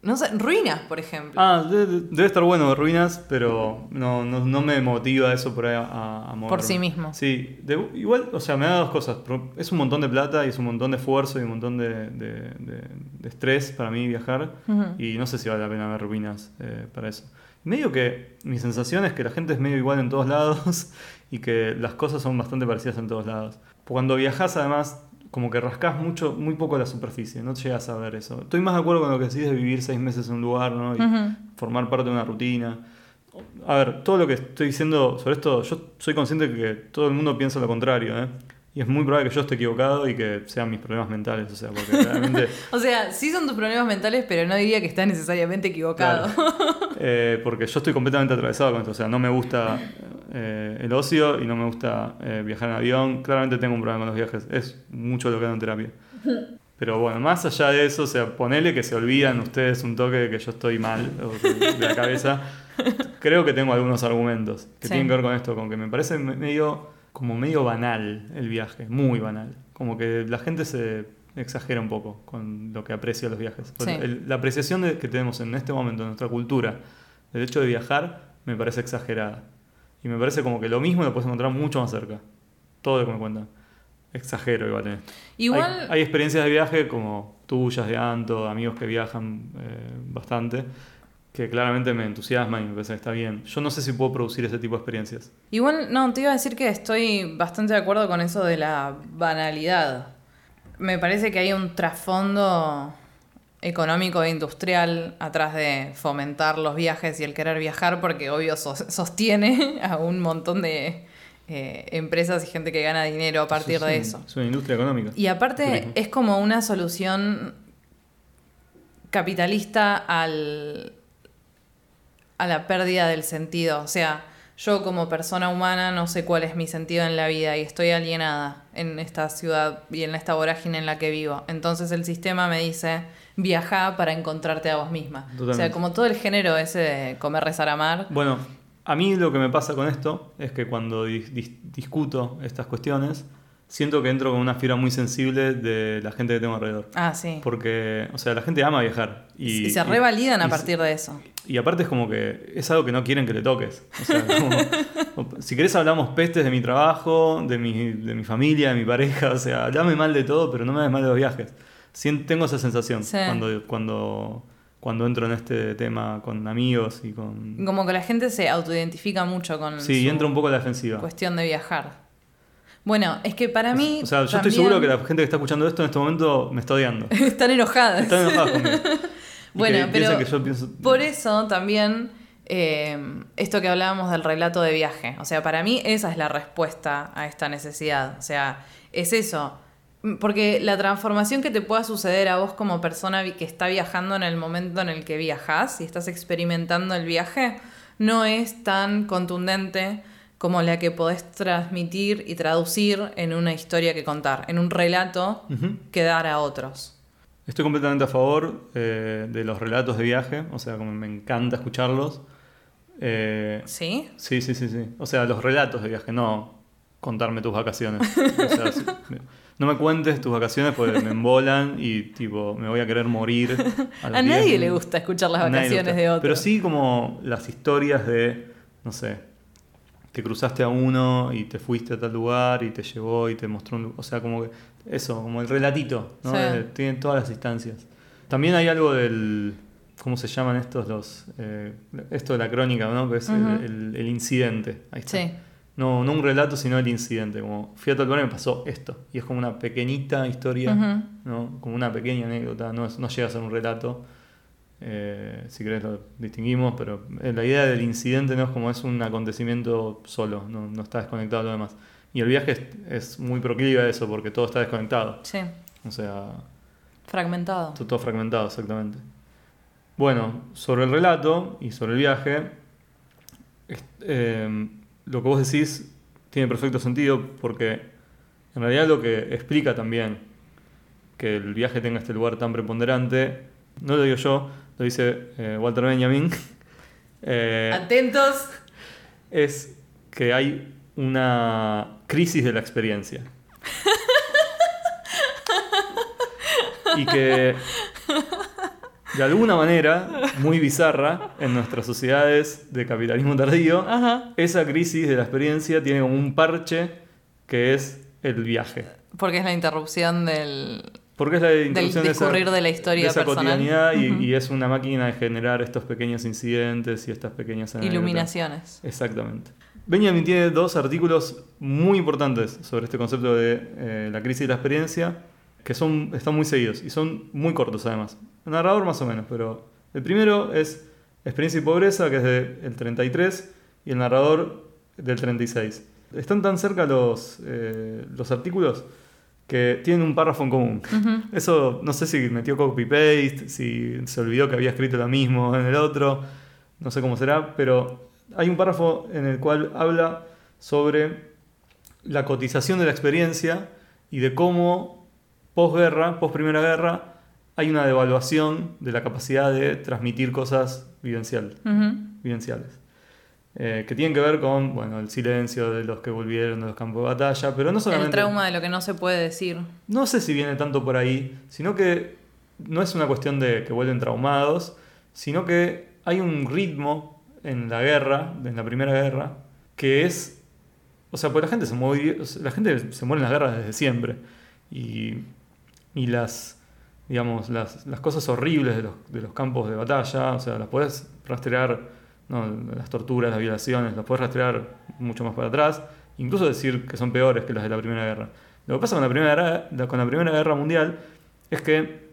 No sé, ruinas, por ejemplo. Ah, de- de- debe estar bueno ruinas, pero no, no, no me motiva eso por ahí a, a. Por sí mismo. Sí, de- igual, o sea, me da dos cosas. Es un montón de plata y es un montón de esfuerzo y un montón de, de- de- estrés para mí viajar. Ujú. Y no sé si vale la pena ver ruinas eh, para eso. Medio que mi sensación es que la gente es medio igual en todos <laughs> lados y que las cosas son bastante parecidas en todos lados. Cuando viajas además, como que rascas mucho, muy poco la superficie, no llegas a ver eso. Estoy más de acuerdo con lo que decís de vivir seis meses en un lugar ¿no? y formar parte de una rutina. A ver, todo lo que estoy diciendo sobre esto, yo soy consciente de que todo el mundo piensa lo contrario, ¿eh? Y es muy probable que yo esté equivocado y que sean mis problemas mentales, o sea, porque <laughs> realmente... O sea, sí son tus problemas mentales, pero no diría que estás necesariamente equivocado. Eh, porque yo estoy completamente atravesado con esto. O sea, no me gusta eh, el ocio y no me gusta eh, viajar en avión. Claramente tengo un problema con los viajes. Es mucho lo que hago en terapia. Pero bueno, más allá de eso, o sea, ponele que se olvidan ustedes un toque de que yo estoy mal de la cabeza. <laughs> Creo que tengo algunos argumentos que Sí. tienen que ver con esto, con que me parece me- medio, como medio banal el viaje, muy banal. Como que la gente se exagera un poco con lo que aprecia los viajes. Sí. el- la apreciación de- que tenemos en este momento en nuestra cultura del hecho de viajar me parece exagerada. Y me parece como que lo mismo lo puedes encontrar mucho más cerca. Todo lo que me cuentan. Exagero igual en esto. Igual, Hay, hay experiencias de viaje como tuyas, de Anto, amigos que viajan eh, bastante, que claramente me entusiasman y me parece que está bien. Yo no sé si puedo producir ese tipo de experiencias. igual, no, te iba a decir que estoy bastante de acuerdo con eso de la banalidad. Me parece que hay un trasfondo económico e industrial atrás de fomentar los viajes y el querer viajar, porque obvio sos- sostiene a un montón de eh, empresas y gente que gana dinero a partir de eso. Es una industria económica. Y aparte Turismo. es como una solución capitalista al, a la pérdida del sentido. O sea, yo como persona humana no sé cuál es mi sentido en la vida y estoy alienada en esta ciudad y en esta vorágine en la que vivo. Entonces el sistema me dice, viaja para encontrarte a vos misma. O sea, como todo el género ese de comer, rezar, amar. Bueno, a mí lo que me pasa con esto es que cuando dis- dis- discuto estas cuestiones, siento que entro con una fibra muy sensible de la gente que tengo alrededor. Ah, sí. Porque, o sea, la gente ama viajar. Y, Y, se revalidan a y- partir de eso. Y aparte es como que es algo que no quieren que le toques. O sea, como- <laughs> si querés hablamos pestes de mi trabajo, de mi, de mi familia, de mi pareja, o sea, hablame mal de todo, pero no me hables mal de los viajes. Sien- tengo esa sensación Sí. cuando, cuando, cuando entro en este tema con amigos y con... Como que la gente se autoidentifica mucho con Sí, y su entro un poco a la defensiva. cuestión de viajar. Bueno, es que para mí. O sea, yo estoy seguro que la gente que está escuchando esto en este momento me está odiando. <laughs> Están enojadas. Están enojadas conmigo. <laughs> Bueno, pero piensan que yo pienso... Por eso también eh, esto que hablábamos del relato de viaje. O sea, para mí esa es la respuesta a esta necesidad. O sea, es eso. Porque la transformación que te pueda suceder a vos como persona que está viajando en el momento en el que viajas y estás experimentando el viaje no es tan contundente como la que podés transmitir y traducir en una historia que contar, en un relato que dar a otros. Estoy completamente a favor eh, de los relatos de viaje, o sea, como me encanta escucharlos. Eh, ¿Sí? sí, sí, sí, sí. O sea, los relatos de viaje, no contarme tus vacaciones. O sea, sí, me- no me cuentes tus vacaciones porque me embolan y tipo me voy a querer morir. A, <laughs> los nadie 10 le gusta escuchar las A vacaciones de otros. Pero sí como las historias de, no sé, te cruzaste a uno y te fuiste a tal lugar y te llevó y te mostró un lu- O sea, como que eso, como el relatito, ¿no? Sí. Eh, tiene todas las instancias. También hay algo del. ¿Cómo se llaman estos? los eh, Esto de la crónica, ¿no? Que es el- Ujú. el, el incidente. Ahí está. Sí. No, no un relato, sino el incidente. Como fui a tal lugar y me pasó esto. Y es como una pequeñita historia. ¿no? Como una pequeña anécdota. No, es- no llega a ser un relato. Eh, si querés lo distinguimos, pero eh, la idea del incidente no es como es un acontecimiento solo, no, no está desconectado de lo demás. Y el viaje es, es muy proclive a eso porque todo está desconectado. Sí. O sea, Fragmentado. todo, todo fragmentado, exactamente. Bueno, sobre el relato y sobre el viaje, eh, lo que vos decís tiene perfecto sentido porque en realidad lo que explica también que el viaje tenga este lugar tan preponderante, no lo digo yo, lo dice eh, Walter Benjamin, <laughs> eh, Atentos. es que hay una crisis de la experiencia. <laughs> y que de alguna manera, muy bizarra, en nuestras sociedades de capitalismo tardío, Ajá. esa crisis de la experiencia tiene como un parche que es el viaje. Porque es la interrupción del. Porque es la introducción de esa, discurrir de la historia de esa personal. cotidianidad y, y es una máquina de generar estos pequeños incidentes y estas pequeñas anécdotas. Iluminaciones. Exactamente. Benjamin tiene dos artículos muy importantes sobre este concepto de eh, la crisis de la experiencia, que son, están muy seguidos y son muy cortos además. El narrador más o menos, pero el primero es Experiencia y Pobreza, que es del 33, y el narrador del 36. Están tan cerca los, eh, los artículos que tienen un párrafo en común. Eso no sé si metió copy-paste, si se olvidó que había escrito lo mismo en el otro, no sé cómo será, pero hay un párrafo en el cual habla sobre la cotización de la experiencia y de cómo posguerra, post Primera Guerra, hay una devaluación de la capacidad de transmitir cosas vivencial, vivenciales. Eh, que tienen que ver con bueno, el silencio de los que volvieron de los campos de batalla, pero no solamente... El trauma de lo que no se puede decir. No sé si viene tanto por ahí, sino que no es una cuestión de que vuelven traumados, sino que hay un ritmo en la guerra, en la primera guerra, que es. O sea, pues la gente se sea, la gente se muere en las guerras desde siempre. Y, y las, digamos, las, las cosas horribles de los, de los campos de batalla, o sea, las puedes rastrear, no, las torturas, las violaciones, las puedes rastrear mucho más para atrás, incluso decir que son peores que las de la Primera Guerra. Lo que pasa con la Primera Guerra, con la primera guerra Mundial es que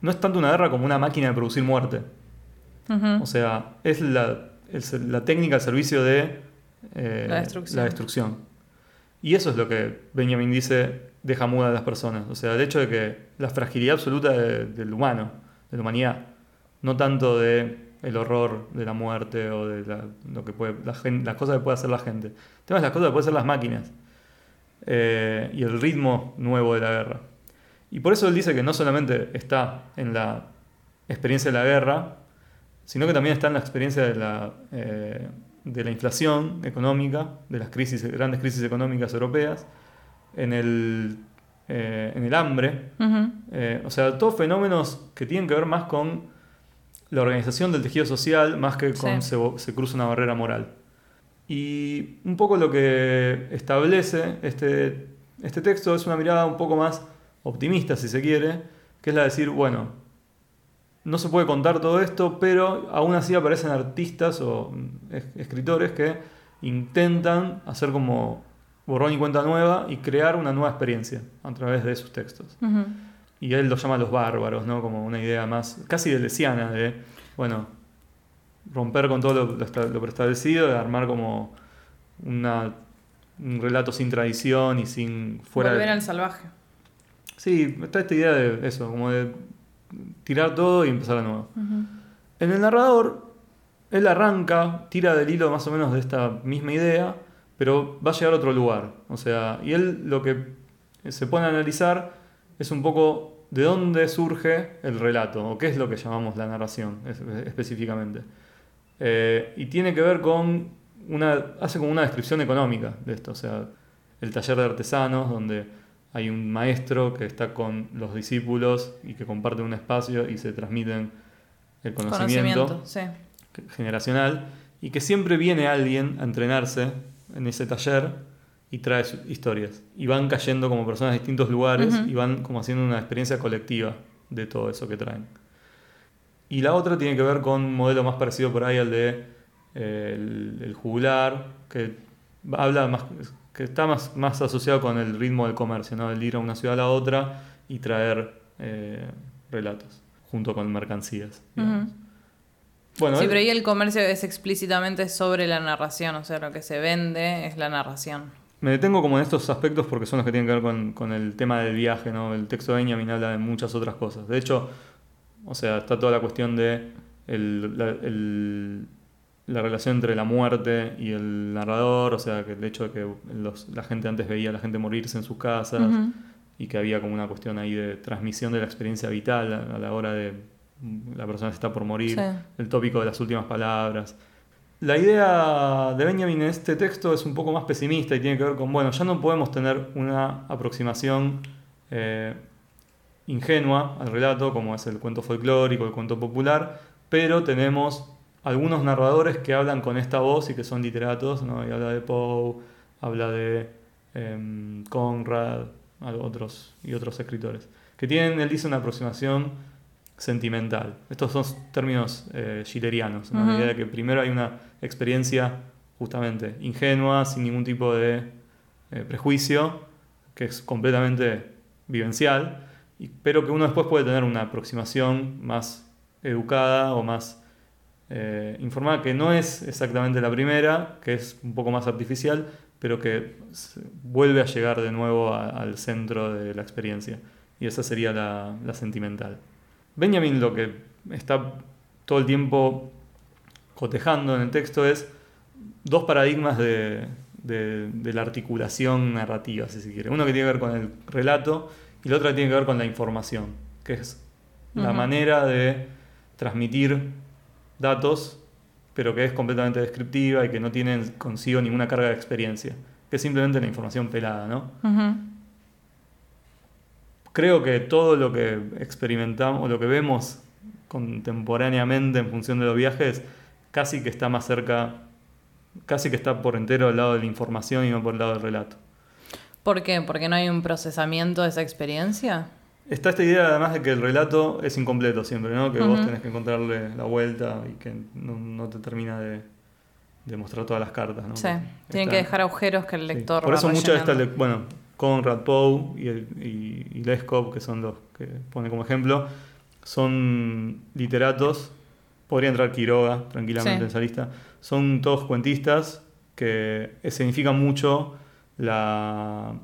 no es tanto una guerra como una máquina de producir muerte. O sea, es la, es la técnica al servicio de eh, La destrucción. la destrucción. Y eso es lo que Benjamin dice deja muda a las personas. O sea, el hecho de que la fragilidad absoluta de- del humano, de la humanidad, no tanto de el horror de la muerte o de la- lo que puede, la gen- las cosas que puede hacer la gente. El tema es las cosas que pueden hacer las máquinas. Eh, y el ritmo nuevo de la guerra. Y por eso él dice que no solamente está en la experiencia de la guerra, sino que también está en la experiencia de la, eh, de la inflación económica, de las crisis, grandes crisis económicas europeas, en el, eh, en el hambre, o sea, todos fenómenos que tienen que ver más con la organización del tejido social, más que con Sí. se, se cruza una barrera moral. Y un poco lo que establece este, este texto es una mirada un poco más optimista, si se quiere, que es la de decir, bueno, no se puede contar todo esto, pero aún así aparecen artistas o mm, es- escritores que intentan hacer como borrón y cuenta nueva y crear una nueva experiencia a través de sus textos. Y él lo llama los bárbaros, ¿no? Como una idea más casi delesiana de, bueno, romper con todo lo, lo esta- lo preestablecido, de armar como una, un relato sin tradición y sin fuera Volver de- al salvaje. Sí, está esta idea de eso, como de tirar todo y empezar de nuevo. En el narrador, él arranca, tira del hilo más o menos de esta misma idea, pero va a llegar a otro lugar. O sea, y él lo que se pone a analizar es un poco de dónde surge el relato, o qué es lo que llamamos la narración es- específicamente. Eh, y tiene que ver con una. hace como una descripción económica de esto. O sea, el taller de artesanos, donde hay un maestro que está con los discípulos y que comparten un espacio y se transmiten el conocimiento, Conocimiento, sí. generacional y que siempre viene alguien a entrenarse en ese taller y trae historias. Y van cayendo como personas a distintos lugares y van como haciendo una experiencia colectiva de todo eso que traen. Y la otra tiene que ver con un modelo más parecido por ahí al de eh, el, el jugular, que habla más, que está más, más asociado con el ritmo del comercio, ¿no? El ir a una ciudad a la otra y traer eh, relatos, junto con mercancías. Bueno, sí, él- pero ahí el comercio es explícitamente sobre la narración, o sea, lo que se vende es la narración. Me detengo como en estos aspectos porque son los que tienen que ver con, con el tema del viaje, ¿no? El texto de Benjamin habla de muchas otras cosas. De hecho, o sea, está toda la cuestión de el- la, el- la relación entre la muerte y el narrador, o sea, que el hecho de que los- la gente antes veía a la gente morirse en sus casas y que había como una cuestión ahí de transmisión de la experiencia vital a, a la hora de la persona está por morir, Sí. el tópico de las últimas palabras. La idea de Benjamin en este texto es un poco más pesimista y tiene que ver con, bueno, ya no podemos tener una aproximación eh, ingenua al relato, como es el cuento folclórico, el cuento popular, pero tenemos algunos narradores que hablan con esta voz y que son literatos, ¿no? Y habla de Poe, habla de em, Conrad, otros, y otros escritores, que tienen, él dice, una aproximación sentimental. Estos son términos eh, schillerianos, ¿no? la Ujú. idea de que primero hay una experiencia justamente ingenua, sin ningún tipo de eh, prejuicio, que es completamente vivencial, y- pero que uno después puede tener una aproximación más educada o más eh, informada, que no es exactamente la primera, que es un poco más artificial, pero que vuelve a llegar de nuevo a- al centro de la experiencia. Y esa sería la, la sentimental. Benjamin lo que está todo el tiempo cotejando en el texto es dos paradigmas de, de- de la articulación narrativa, si se quiere. Uno que tiene que ver con el relato y el otro que tiene que ver con la información, que es la manera de transmitir datos, pero que es completamente descriptiva y que no tiene consigo ninguna carga de experiencia, que es simplemente la información pelada, ¿no? Creo que todo lo que experimentamos o lo que vemos contemporáneamente en función de los viajes casi que está más cerca, casi que está por entero al lado de la información y no por el lado del relato. ¿Por qué? ¿Porque no hay un procesamiento de esa experiencia? Está esta idea además de que el relato es incompleto siempre, ¿no? Que vos tenés que encontrarle la vuelta y que no, no te termina de, de mostrar todas las cartas, ¿no? Sí, tienen que dejar agujeros que el Sí. lector Por va eso muchas de le- bueno, Conrad Poe y, y, y Leskov, que son los que pone como ejemplo, son literatos, podría entrar Quiroga tranquilamente Sí. en esa lista, son todos cuentistas que significan mucho la...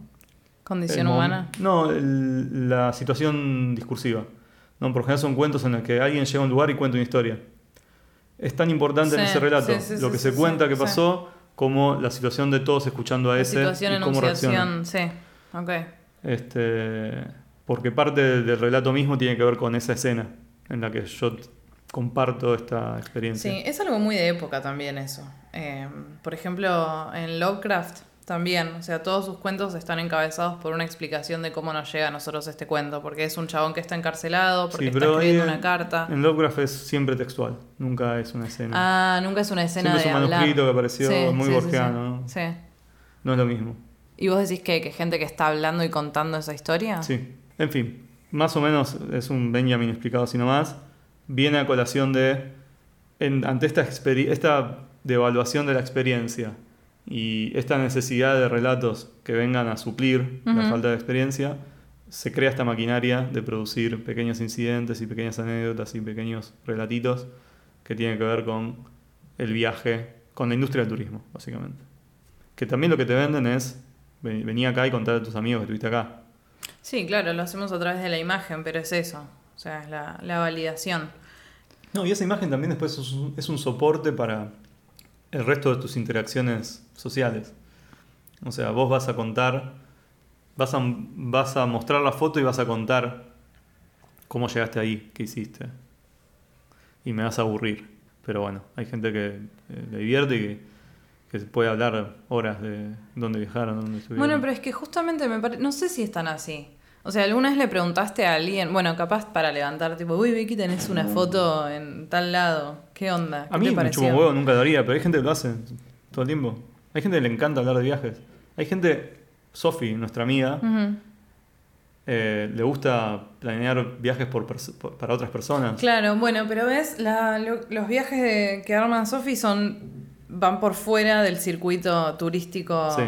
Condición el humana. No, el- la situación discursiva. ¿no? Por general son cuentos en los que alguien llega a un lugar y cuenta una historia. Es tan importante en ese relato sí, lo que se cuenta que pasó como la situación de todos escuchando a La ese situación, y cómo reaccionan. enunciación, sí. Ok. Este, porque parte del, relato mismo tiene que ver con esa escena en la que yo comparto esta experiencia. Sí, es algo muy de época también eso. Eh, por ejemplo, en Lovecraft también, o sea, todos sus cuentos están encabezados por una explicación de cómo nos llega a nosotros este cuento, porque es un chabón que está encarcelado, porque Sí, está escribiendo en- una carta. En Lovecraft es siempre textual, nunca es una escena. Ah, nunca es una escena Siempre es de un hablar. manuscrito que apareció Sí, muy sí, sí, borgiano, Sí, ¿no? No es lo mismo. ¿Y vos decís que, que gente que está hablando y contando esa historia? Sí. En fin, más o menos es un Benjamin explicado así nomás. Viene a colación de, en- ante esta, esta devaluación de la experiencia y esta necesidad de relatos que vengan a suplir la falta de experiencia, se crea esta maquinaria de producir pequeños incidentes y pequeñas anécdotas y pequeños relatitos que tienen que ver con el viaje, con la industria del turismo, básicamente. Que también lo que te venden es, "Ven- vení acá y contar a tus amigos que estuviste acá. Sí, claro, lo hacemos a través de la imagen, pero es eso. O sea, es la, la validación. No, y esa imagen también después es un, es un soporte para el resto de tus interacciones sociales. O sea, vos vas a contar, vas a, vas a mostrar la foto y vas a contar cómo llegaste ahí, qué hiciste. Y me vas a aburrir. Pero bueno, hay gente que eh, le divierte y que, que puede hablar horas de dónde viajaron, dónde estuvieron. Bueno, pero es que justamente me parece. No sé si están así. O sea, ¿alguna vez le preguntaste a alguien, bueno, capaz para levantar, tipo, uy, Vicky, tenés una foto en tal lado? ¿Qué onda? ¿Qué a mí te me un huevo, nunca lo haría, pero hay gente que lo hace todo el tiempo. Hay gente que le encanta hablar de viajes. Hay gente, Sofi, nuestra amiga, eh, le gusta planear viajes por perso- por- para otras personas. Claro, bueno, pero ves, La- lo- los viajes de- que arman Sofi son van por fuera del circuito turístico Sí.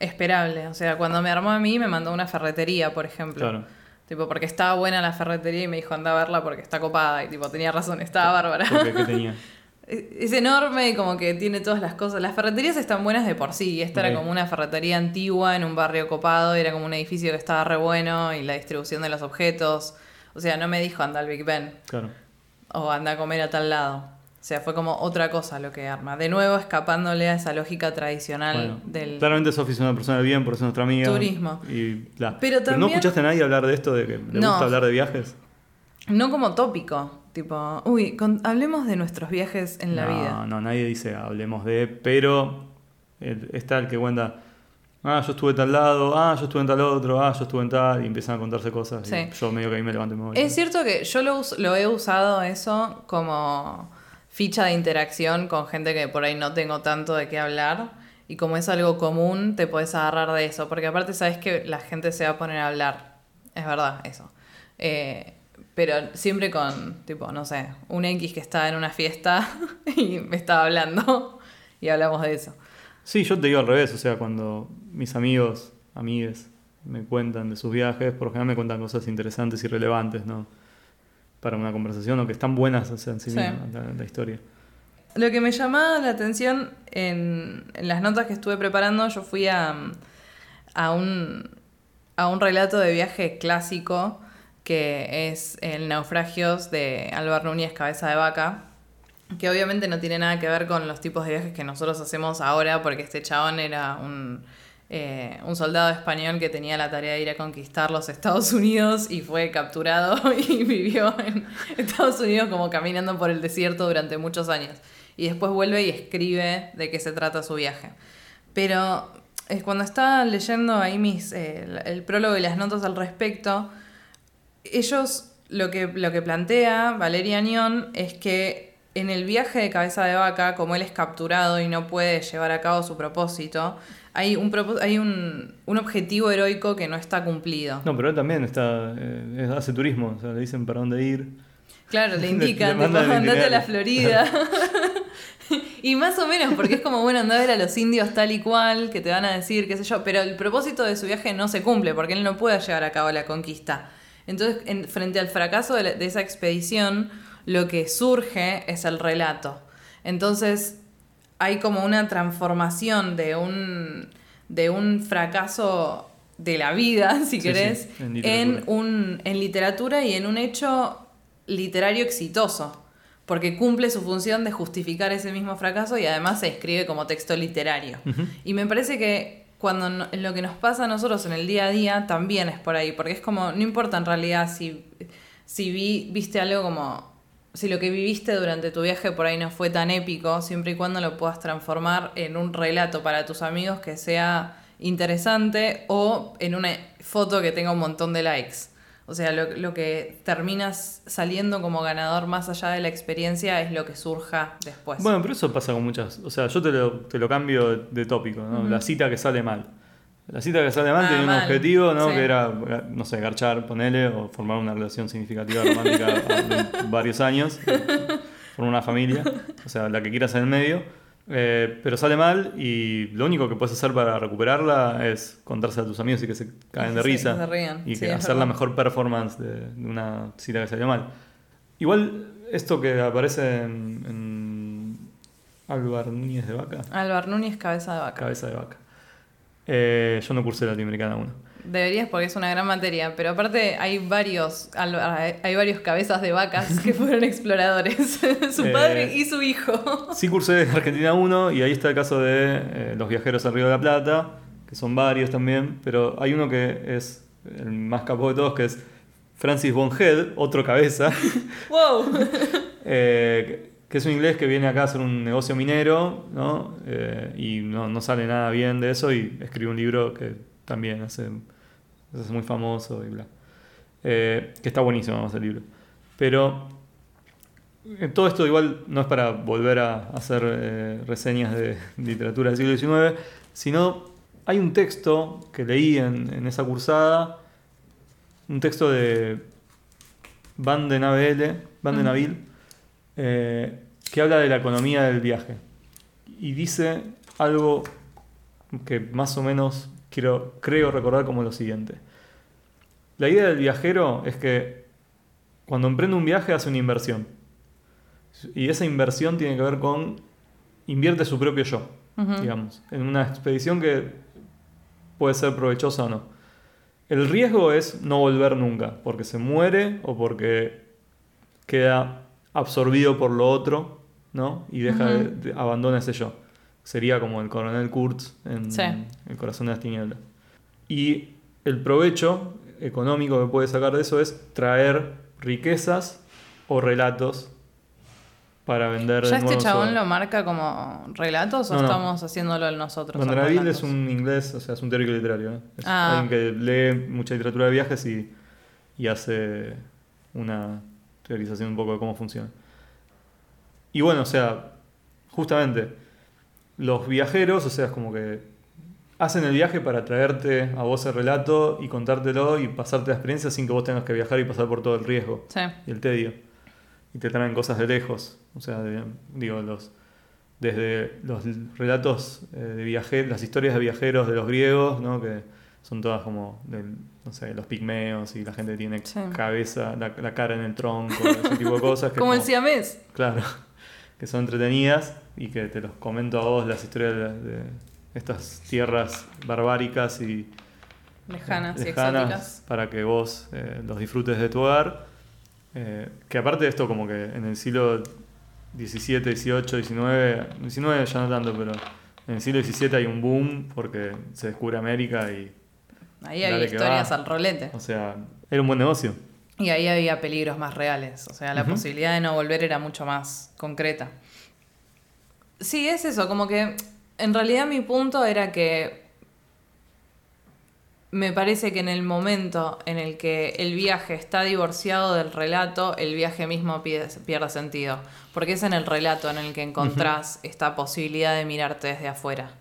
esperable. O sea, cuando me armó a mí, me mandó a una ferretería, por ejemplo. Claro. Tipo, porque estaba buena la ferretería y me dijo, anda a verla porque está copada. Y tipo, tenía razón, estaba bárbara. ¿qué tenía? <laughs> Es enorme y como que tiene todas las cosas. Las ferreterías están buenas de por sí. y Esta era como una ferretería antigua en un barrio copado. y Era como un edificio que estaba re bueno y la distribución de los objetos. O sea, no me dijo anda al Big Ben Claro. o anda a comer a tal lado. O sea, fue como otra cosa lo que arma. De nuevo, escapándole a esa lógica tradicional Bueno, del... Claramente Sofi es una persona de bien, por eso es nuestra amiga. Turismo. Y bla. Pero no escuchaste a nadie hablar de esto, de que le No. gusta hablar de viajes? No como tópico. Tipo, uy, con- hablemos de nuestros viajes en la no, vida. No, nadie dice hablemos de, pero está el que cuenta, ah, yo estuve en tal lado, ah, yo estuve en tal otro, ah, yo estuve en tal, y empiezan a contarse cosas. y Sí. yo medio que ahí me levanto y me voy. Es cierto que yo lo he usado eso como ficha de interacción con gente que por ahí no tengo tanto de qué hablar. Y como es algo común, te puedes agarrar de eso. Porque aparte sabes que la gente se va a poner a hablar. Es verdad, eso. Eh, pero siempre con, tipo, no sé, un X que está en una fiesta <laughs> y me estaba hablando. Y hablamos de eso. Sí, yo te digo al revés, o sea, cuando mis amigos, amigues, me cuentan de sus viajes, por lo general me cuentan cosas interesantes y relevantes, ¿no? Para una conversación o que están buenas, o sea, en sí, la, la historia. Lo que me llamaba la atención en, en las notas que estuve preparando, yo fui a, a, un, a un relato de viaje clásico que es el Naufragios de Álvaro Núñez Cabeza de Vaca, que obviamente no tiene nada que ver con los tipos de viajes que nosotros hacemos ahora, porque este chabón era un, eh, un soldado español que tenía la tarea de ir a conquistar los Estados Unidos y fue capturado <laughs> y vivió en Estados Unidos como caminando por el desierto durante muchos años. Y después vuelve y escribe de qué se trata su viaje. Pero eh, cuando estaba leyendo ahí mis, eh, el- prólogo y las notas al respecto, ellos lo que, lo que plantea Valeria Nión es que en el viaje de cabeza de vaca, como él es capturado y no puede llevar a cabo su propósito, hay un, propo- hay un, un objetivo heroico que no está cumplido. No, pero él también está, eh, hace turismo, o sea, le dicen para dónde ir. Claro, le <laughs> indican, le tipo, mandan andate a la. Florida. <laughs> <laughs> y más o menos, porque es como, bueno, anda a ver a los indios tal y cual, que te van a decir, qué sé yo, pero el propósito de su viaje no se cumple, porque él no puede llevar a cabo la conquista. Entonces, en- frente al fracaso de, la- de esa expedición, lo que surge es el relato. Entonces, hay como una transformación de un, de un fracaso de la vida, <laughs> si querés, sí, en un, en literatura y en un hecho literario exitoso, porque cumple su función de justificar ese mismo fracaso y además se escribe como texto literario. Y me parece que cuando no- lo que nos pasa a nosotros en el día a día también es por ahí, porque es como, no importa en realidad si, si vi, viste algo como, si lo que viviste durante tu viaje por ahí no fue tan épico, siempre y cuando lo puedas transformar en un relato para tus amigos que sea interesante o en una foto que tenga un montón de likes. O sea, lo, lo que terminas saliendo como ganador más allá de la experiencia es lo que surja después. Bueno, pero eso pasa con muchas. O sea, yo te lo, te lo cambio de, de tópico, ¿no? La cita que sale mal. La cita que sale mal Ah, tenía un objetivo, ¿no? Sí. Que era, no sé, garchar, ponele, o formar una relación significativa romántica <laughs> de varios años, formar una familia, o sea, la que quieras en el medio. Eh, pero sale mal y lo único que puedes hacer para recuperarla es contarse a tus amigos y que se caen de Sí, risa. que se rían. Y Sí, que hacer la mejor performance de, de una cita que salió mal. Igual, esto que aparece en, en Álvaro Núñez de Vaca, Álvaro Núñez, cabeza de vaca. cabeza de vaca. Eh, yo no cursé Latinoamericana 1. Deberías porque es una gran materia, pero aparte hay varios, hay varios cabezas de vacas que <laughs> fueron exploradores, <laughs> su Eh, padre y su hijo. Sí cursé Argentina 1 y ahí está el caso de eh, los viajeros al Río de la Plata, que son varios también, pero hay uno que es el más capo de todos, que es Francis Von Head, otro cabeza, <laughs> ¡Wow! eh, que es un inglés que viene acá a hacer un negocio minero, ¿no? Eh, y no, no sale nada bien de eso y escribe un libro que también hace, hace muy famoso y bla. Eh, que está buenísimo además el libro. Pero eh, todo esto igual no es para volver a hacer eh, reseñas de <laughs> literatura del siglo XIX, sino hay un texto que leí en, en esa cursada, un texto de Van de Navelle, Van de. Naville, eh, que habla de la economía del viaje. Y dice algo que más o menos quiero, creo recordar como lo siguiente. La idea del viajero es que cuando emprende un viaje hace una inversión. Y esa inversión tiene que ver con invierte su propio yo, digamos, en una expedición que puede ser provechosa o no. El riesgo es no volver nunca, porque se muere o porque queda absorbido por lo otro, ¿no? Y deja de- de- abandona ese yo. Sería como el coronel Kurtz en Sí. El corazón de las tinieblas. Y el provecho económico que puede sacar de eso es traer riquezas o relatos para vender ¿Ya este chabón lo marca como relatos o No, no. estamos haciéndolo nosotros? Relatos? es un inglés, o sea, es un teórico literario. ¿eh? Es Ah. alguien que lee mucha literatura de viajes y, y hace una teorización un poco de cómo funciona. Y bueno, o sea, justamente, los viajeros, o sea, es como que hacen el viaje para traerte a vos el relato y contártelo y pasarte la experiencia sin que vos tengas que viajar y pasar por todo el riesgo Sí. y el tedio. Y te traen cosas de lejos. O sea, de- digo, los desde los relatos eh, de viajeros, las historias de viajeros de los griegos, ¿no? que son todas como del, no sé, los pigmeos y la gente que tiene Sí. cabeza, la, la cara en el tronco, ese tipo de <laughs> cosas. Que Como el como- siamés. Claro, que son entretenidas y que te los comento a vos las historias de, de estas tierras barbáricas y Lejanas y lejanas exóticas. para que vos eh, los disfrutes de tu hogar. Eh, que aparte de esto, como que en el siglo XVII, XVIII, XIX, 19 ya no tanto, pero en el siglo XVII hay un boom porque se descubre América y, Ahí Dale había historias al rolete. o sea, era un buen negocio. Y ahí había peligros más reales. O sea, la posibilidad de no volver era mucho más concreta. Sí, es eso, como que en realidad mi punto era que me parece que en el momento en el que el viaje está divorciado del relato, el viaje mismo pierde sentido. Porque es en el relato en el que encontrás esta posibilidad de mirarte desde afuera.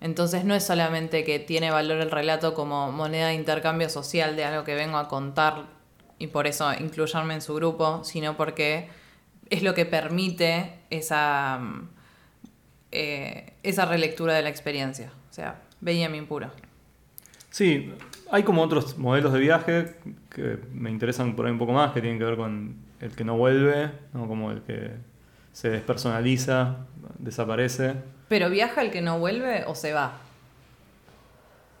Entonces no es solamente que tiene valor el relato como moneda de intercambio social de algo que vengo a contar y por eso incluirme en su grupo, sino porque es lo que permite esa, eh, esa relectura de la experiencia. O sea, veía mi impuro. Sí, hay como otros modelos de viaje que me interesan por ahí un poco más, que tienen que ver con el que no vuelve, ¿no? como el que se despersonaliza, desaparece. Pero viaja el que no vuelve o se va.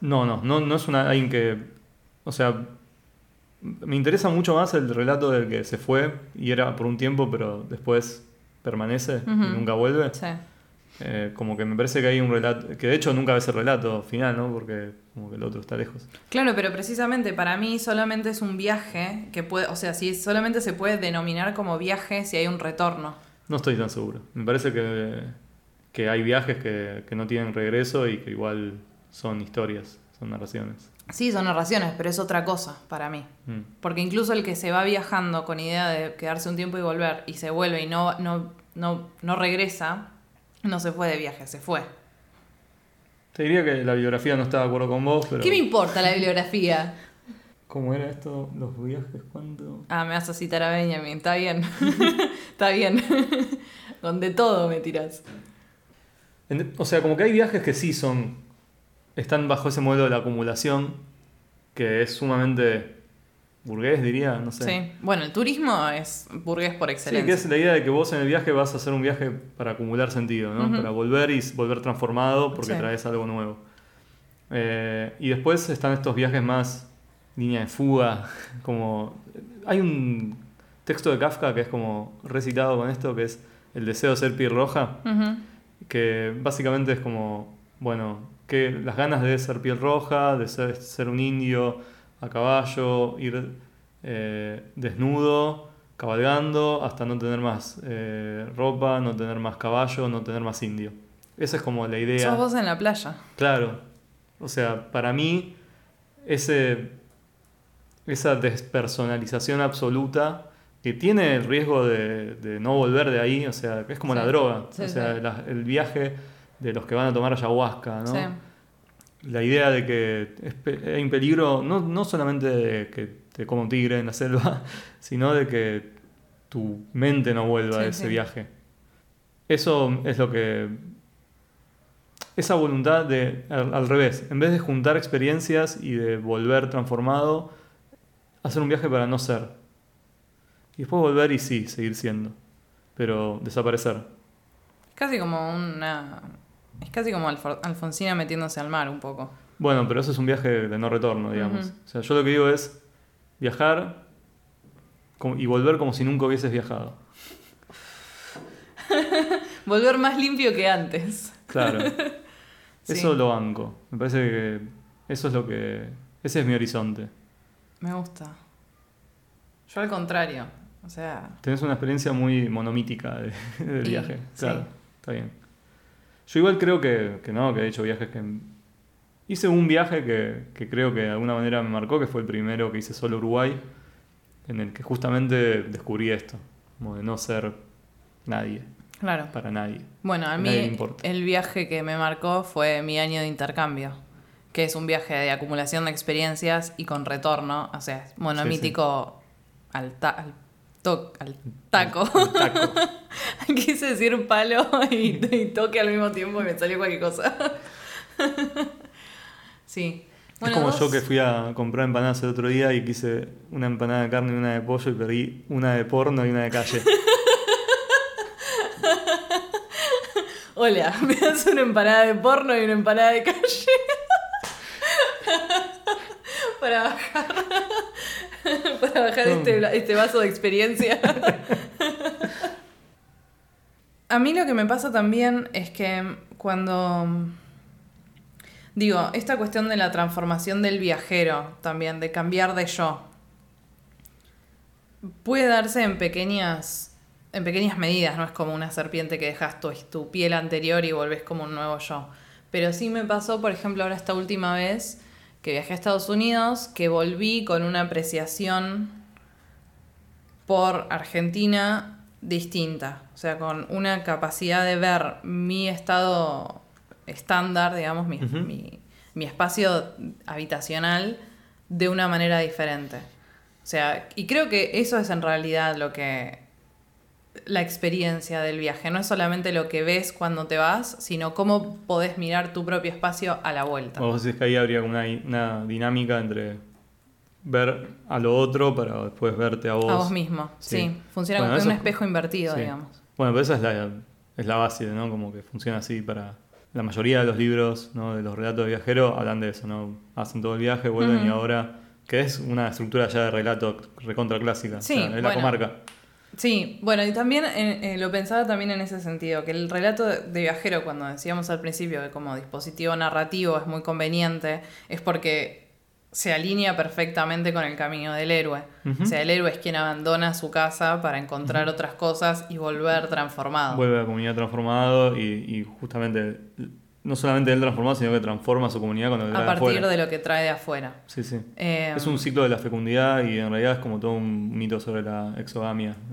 No, no, no, no es una, alguien que. O sea, me interesa mucho más el relato del que se fue y era por un tiempo, pero después permanece y nunca vuelve. Sí. Eh, como que me parece que hay un relato, que de hecho nunca ves el relato final, ¿no? Porque como que el otro está lejos. Claro, pero precisamente para mí solamente es un viaje que puede, o sea, si solamente se puede denominar como viaje si hay un retorno. No estoy tan seguro. Me parece que, que hay viajes que, que no tienen regreso y que igual son historias, son narraciones. Sí, son narraciones, pero es otra cosa para mí. Mm. Porque incluso el que se va viajando con idea de quedarse un tiempo y volver y se vuelve y no, no, no, no regresa, no se fue de viaje, se fue. Te diría que la bibliografía no está de acuerdo con vos, pero... ¿Qué me importa la bibliografía? ¿Cómo era esto? ¿Los viajes? ¿Cuánto? Ah, me vas a citar a Benjamin, está bien. <laughs> está bien. con de todo me tiras. O sea, como que hay viajes que sí son. están bajo ese modelo de la acumulación, que es sumamente burgués, diría, no sé. Sí. Bueno, el turismo es burgués por Sí, excelencia. que es la idea de que vos en el viaje vas a hacer un viaje para acumular sentido, ¿no? Para volver y volver transformado porque Sí. traes algo nuevo. Eh, y después están estos viajes más línea de fuga, <laughs> como... Hay un texto de Kafka que es como recitado con esto, que es el deseo de ser piel roja. Que básicamente es como, bueno, que las ganas de ser piel roja, de ser, ser un indio a caballo, ir eh, desnudo, cabalgando, hasta no tener más eh, ropa, no tener más caballo, no tener más indio. Esa es como la idea. Sos vos en la playa. Claro. O sea, para mí, ese, esa despersonalización absoluta que tiene el riesgo de, de no volver de ahí, o sea, es como Sí. la droga, Sí, o sea, sí. la- el viaje de los que van a tomar ayahuasca, ¿no? La idea de que es hay un peligro no, no solamente de que te coma un tigre en la selva, <laughs> sino de que tu mente no vuelva de ese viaje. Eso es lo que... Esa voluntad de, al, al revés, en vez de juntar experiencias y de volver transformado, hacer un viaje para no ser. Y después volver y sí, seguir siendo. Pero desaparecer. Es casi como una. Es casi como Alfo- Alfonsina metiéndose al mar un poco. Bueno, pero eso es un viaje de no retorno, digamos. O sea, yo lo que digo es viajar y volver como si nunca hubieses viajado. <laughs> Volver más limpio que antes. Claro. <laughs> Sí. Eso lo banco. Me parece que eso es lo que... Ese es mi horizonte. Me gusta. Yo al contrario. O sea. Tenés una experiencia muy monomítica de- <laughs> del Y, viaje. sí. Claro, está bien. Yo igual creo que, que no, que he hecho viajes que... Hice un viaje que, que creo que de alguna manera me marcó, que fue el primero que hice solo Uruguay, en el que justamente descubrí esto, como de no ser nadie, Claro. para nadie. Bueno, a mí el viaje que me marcó fue mi año de intercambio, que es un viaje de acumulación de experiencias y con retorno, o sea, es monomítico Al, ta- al, to- al taco. Taco. <laughs> Quise decir palo y, y toque al mismo tiempo y me salió cualquier cosa. <laughs> sí. es como vos- yo que fui a comprar empanadas el otro día y quise una empanada de carne y una de pollo y pedí una de porno y una de calle. <laughs> Hola, me das una empanada de porno y una empanada de calle. para bajar. <laughs> para bajar este, bla- este vaso de experiencia. <laughs> A mí lo que me pasa también es que cuando. Digo, esta cuestión de la transformación del viajero también, de cambiar de yo, puede darse en pequeñas en pequeñas medidas, no es como una serpiente que dejas tu, tu piel anterior y volvés como un nuevo yo. Pero sí me pasó, por ejemplo, ahora esta última vez que viajé a Estados Unidos, que volví con una apreciación por Argentina distinta. O sea, con una capacidad de ver mi estado estándar, digamos, mi, mi- mi espacio habitacional de una manera diferente. O sea, y creo que eso es en realidad lo que la experiencia del viaje. No es solamente lo que ves cuando te vas, sino cómo podés mirar tu propio espacio a la vuelta. Vos decís que ahí habría como una, una dinámica entre ver a lo otro para después verte a vos. a vos mismo. Sí. Sí. Funciona Bueno, como un es- espejo invertido, Sí. digamos. Bueno, pero esa es la, es la base, ¿no? Como que funciona así para... La mayoría de los libros, ¿no? De los relatos de viajero hablan de eso, ¿no? Hacen todo el viaje, vuelven y ahora... Que es una estructura ya de relato recontra clásica. Sí, o sea, es la comarca. Sí, bueno, y también eh, eh, lo pensaba también en ese sentido, que el relato de, viajero, cuando decíamos al principio que como dispositivo narrativo es muy conveniente, es porque se alinea perfectamente con el camino del héroe. O sea, el héroe es quien abandona su casa para encontrar otras cosas y volver transformado. Vuelve a la comunidad transformado y, y justamente... No solamente él transformado, sino que transforma a su comunidad lo que a partir afuera. de lo que trae de afuera. Sí, sí. Eh, Es un ciclo de la fecundidad y en realidad es como todo un mito sobre la exogamia. <laughs>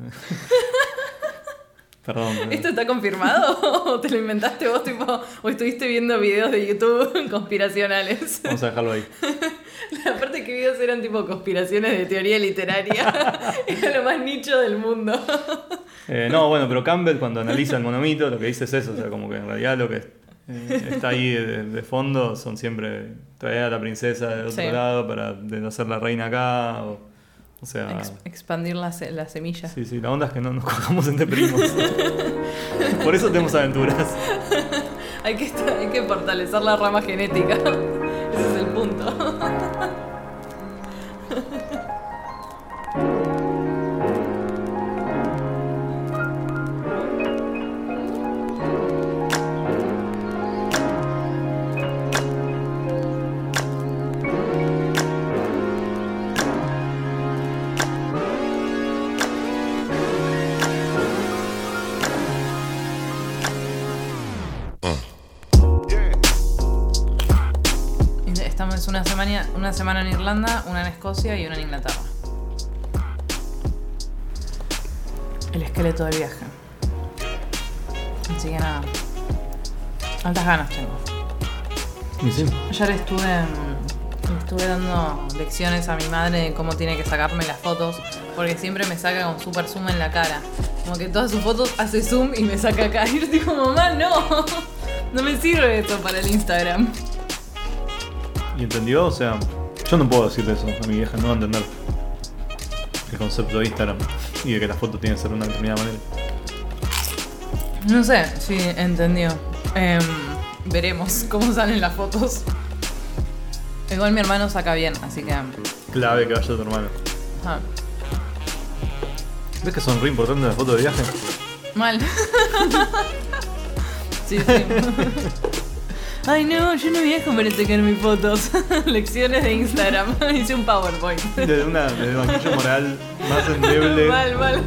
Perdón. eh. ¿Esto está confirmado o te lo inventaste vos tipo, o estuviste viendo videos de YouTube <laughs> conspiracionales? Vamos a dejarlo ahí. <laughs> Aparte que videos eran tipo conspiraciones de teoría literaria. Era lo más nicho del mundo. Eh, no, bueno, pero Campbell cuando analiza el monomito lo que dice es eso, o sea, como que en realidad lo que eh, está ahí de, de fondo son siempre traer a la princesa de otro Sí. lado para de ser la reina acá, o, o sea... Ex- expandir la, se- la semilla. Sí, sí, la onda es que no nos cojamos entre primos. <laughs> Por eso tenemos aventuras. Hay, que estar- hay que fortalecer la rama genética. Una semana en Irlanda, una en Escocia y una en Inglaterra. el esqueleto del viaje. Así que nada. Altas ganas tengo. Y sí. Ayer estuve, mm, estuve dando lecciones a mi madre de cómo tiene que sacarme las fotos, porque siempre me saca con super zoom en la cara. Como que todas sus fotos hace zoom y me saca acá. <laughs> Y yo digo, mamá, no, <laughs> no me sirve esto para el Instagram. ¿Y entendió? O sea, yo no puedo decirle eso a mi vieja, no va a entender el concepto de Instagram y de que las fotos tienen que ser de una determinada manera. No sé si entendió. Em, veremos cómo salen las fotos. Igual mi hermano saca bien, así que... Clave que vaya tu hermano. ah, ¿Ves que son re importantes las fotos de viaje? mal. <laughs> sí, sí. <laughs> Ay no, yo no viajo para sacar mis fotos. <laughs> Lecciones de Instagram. <laughs> Hice un PowerPoint. Desde, una, desde el banquillo moral más endeble. mal, mal.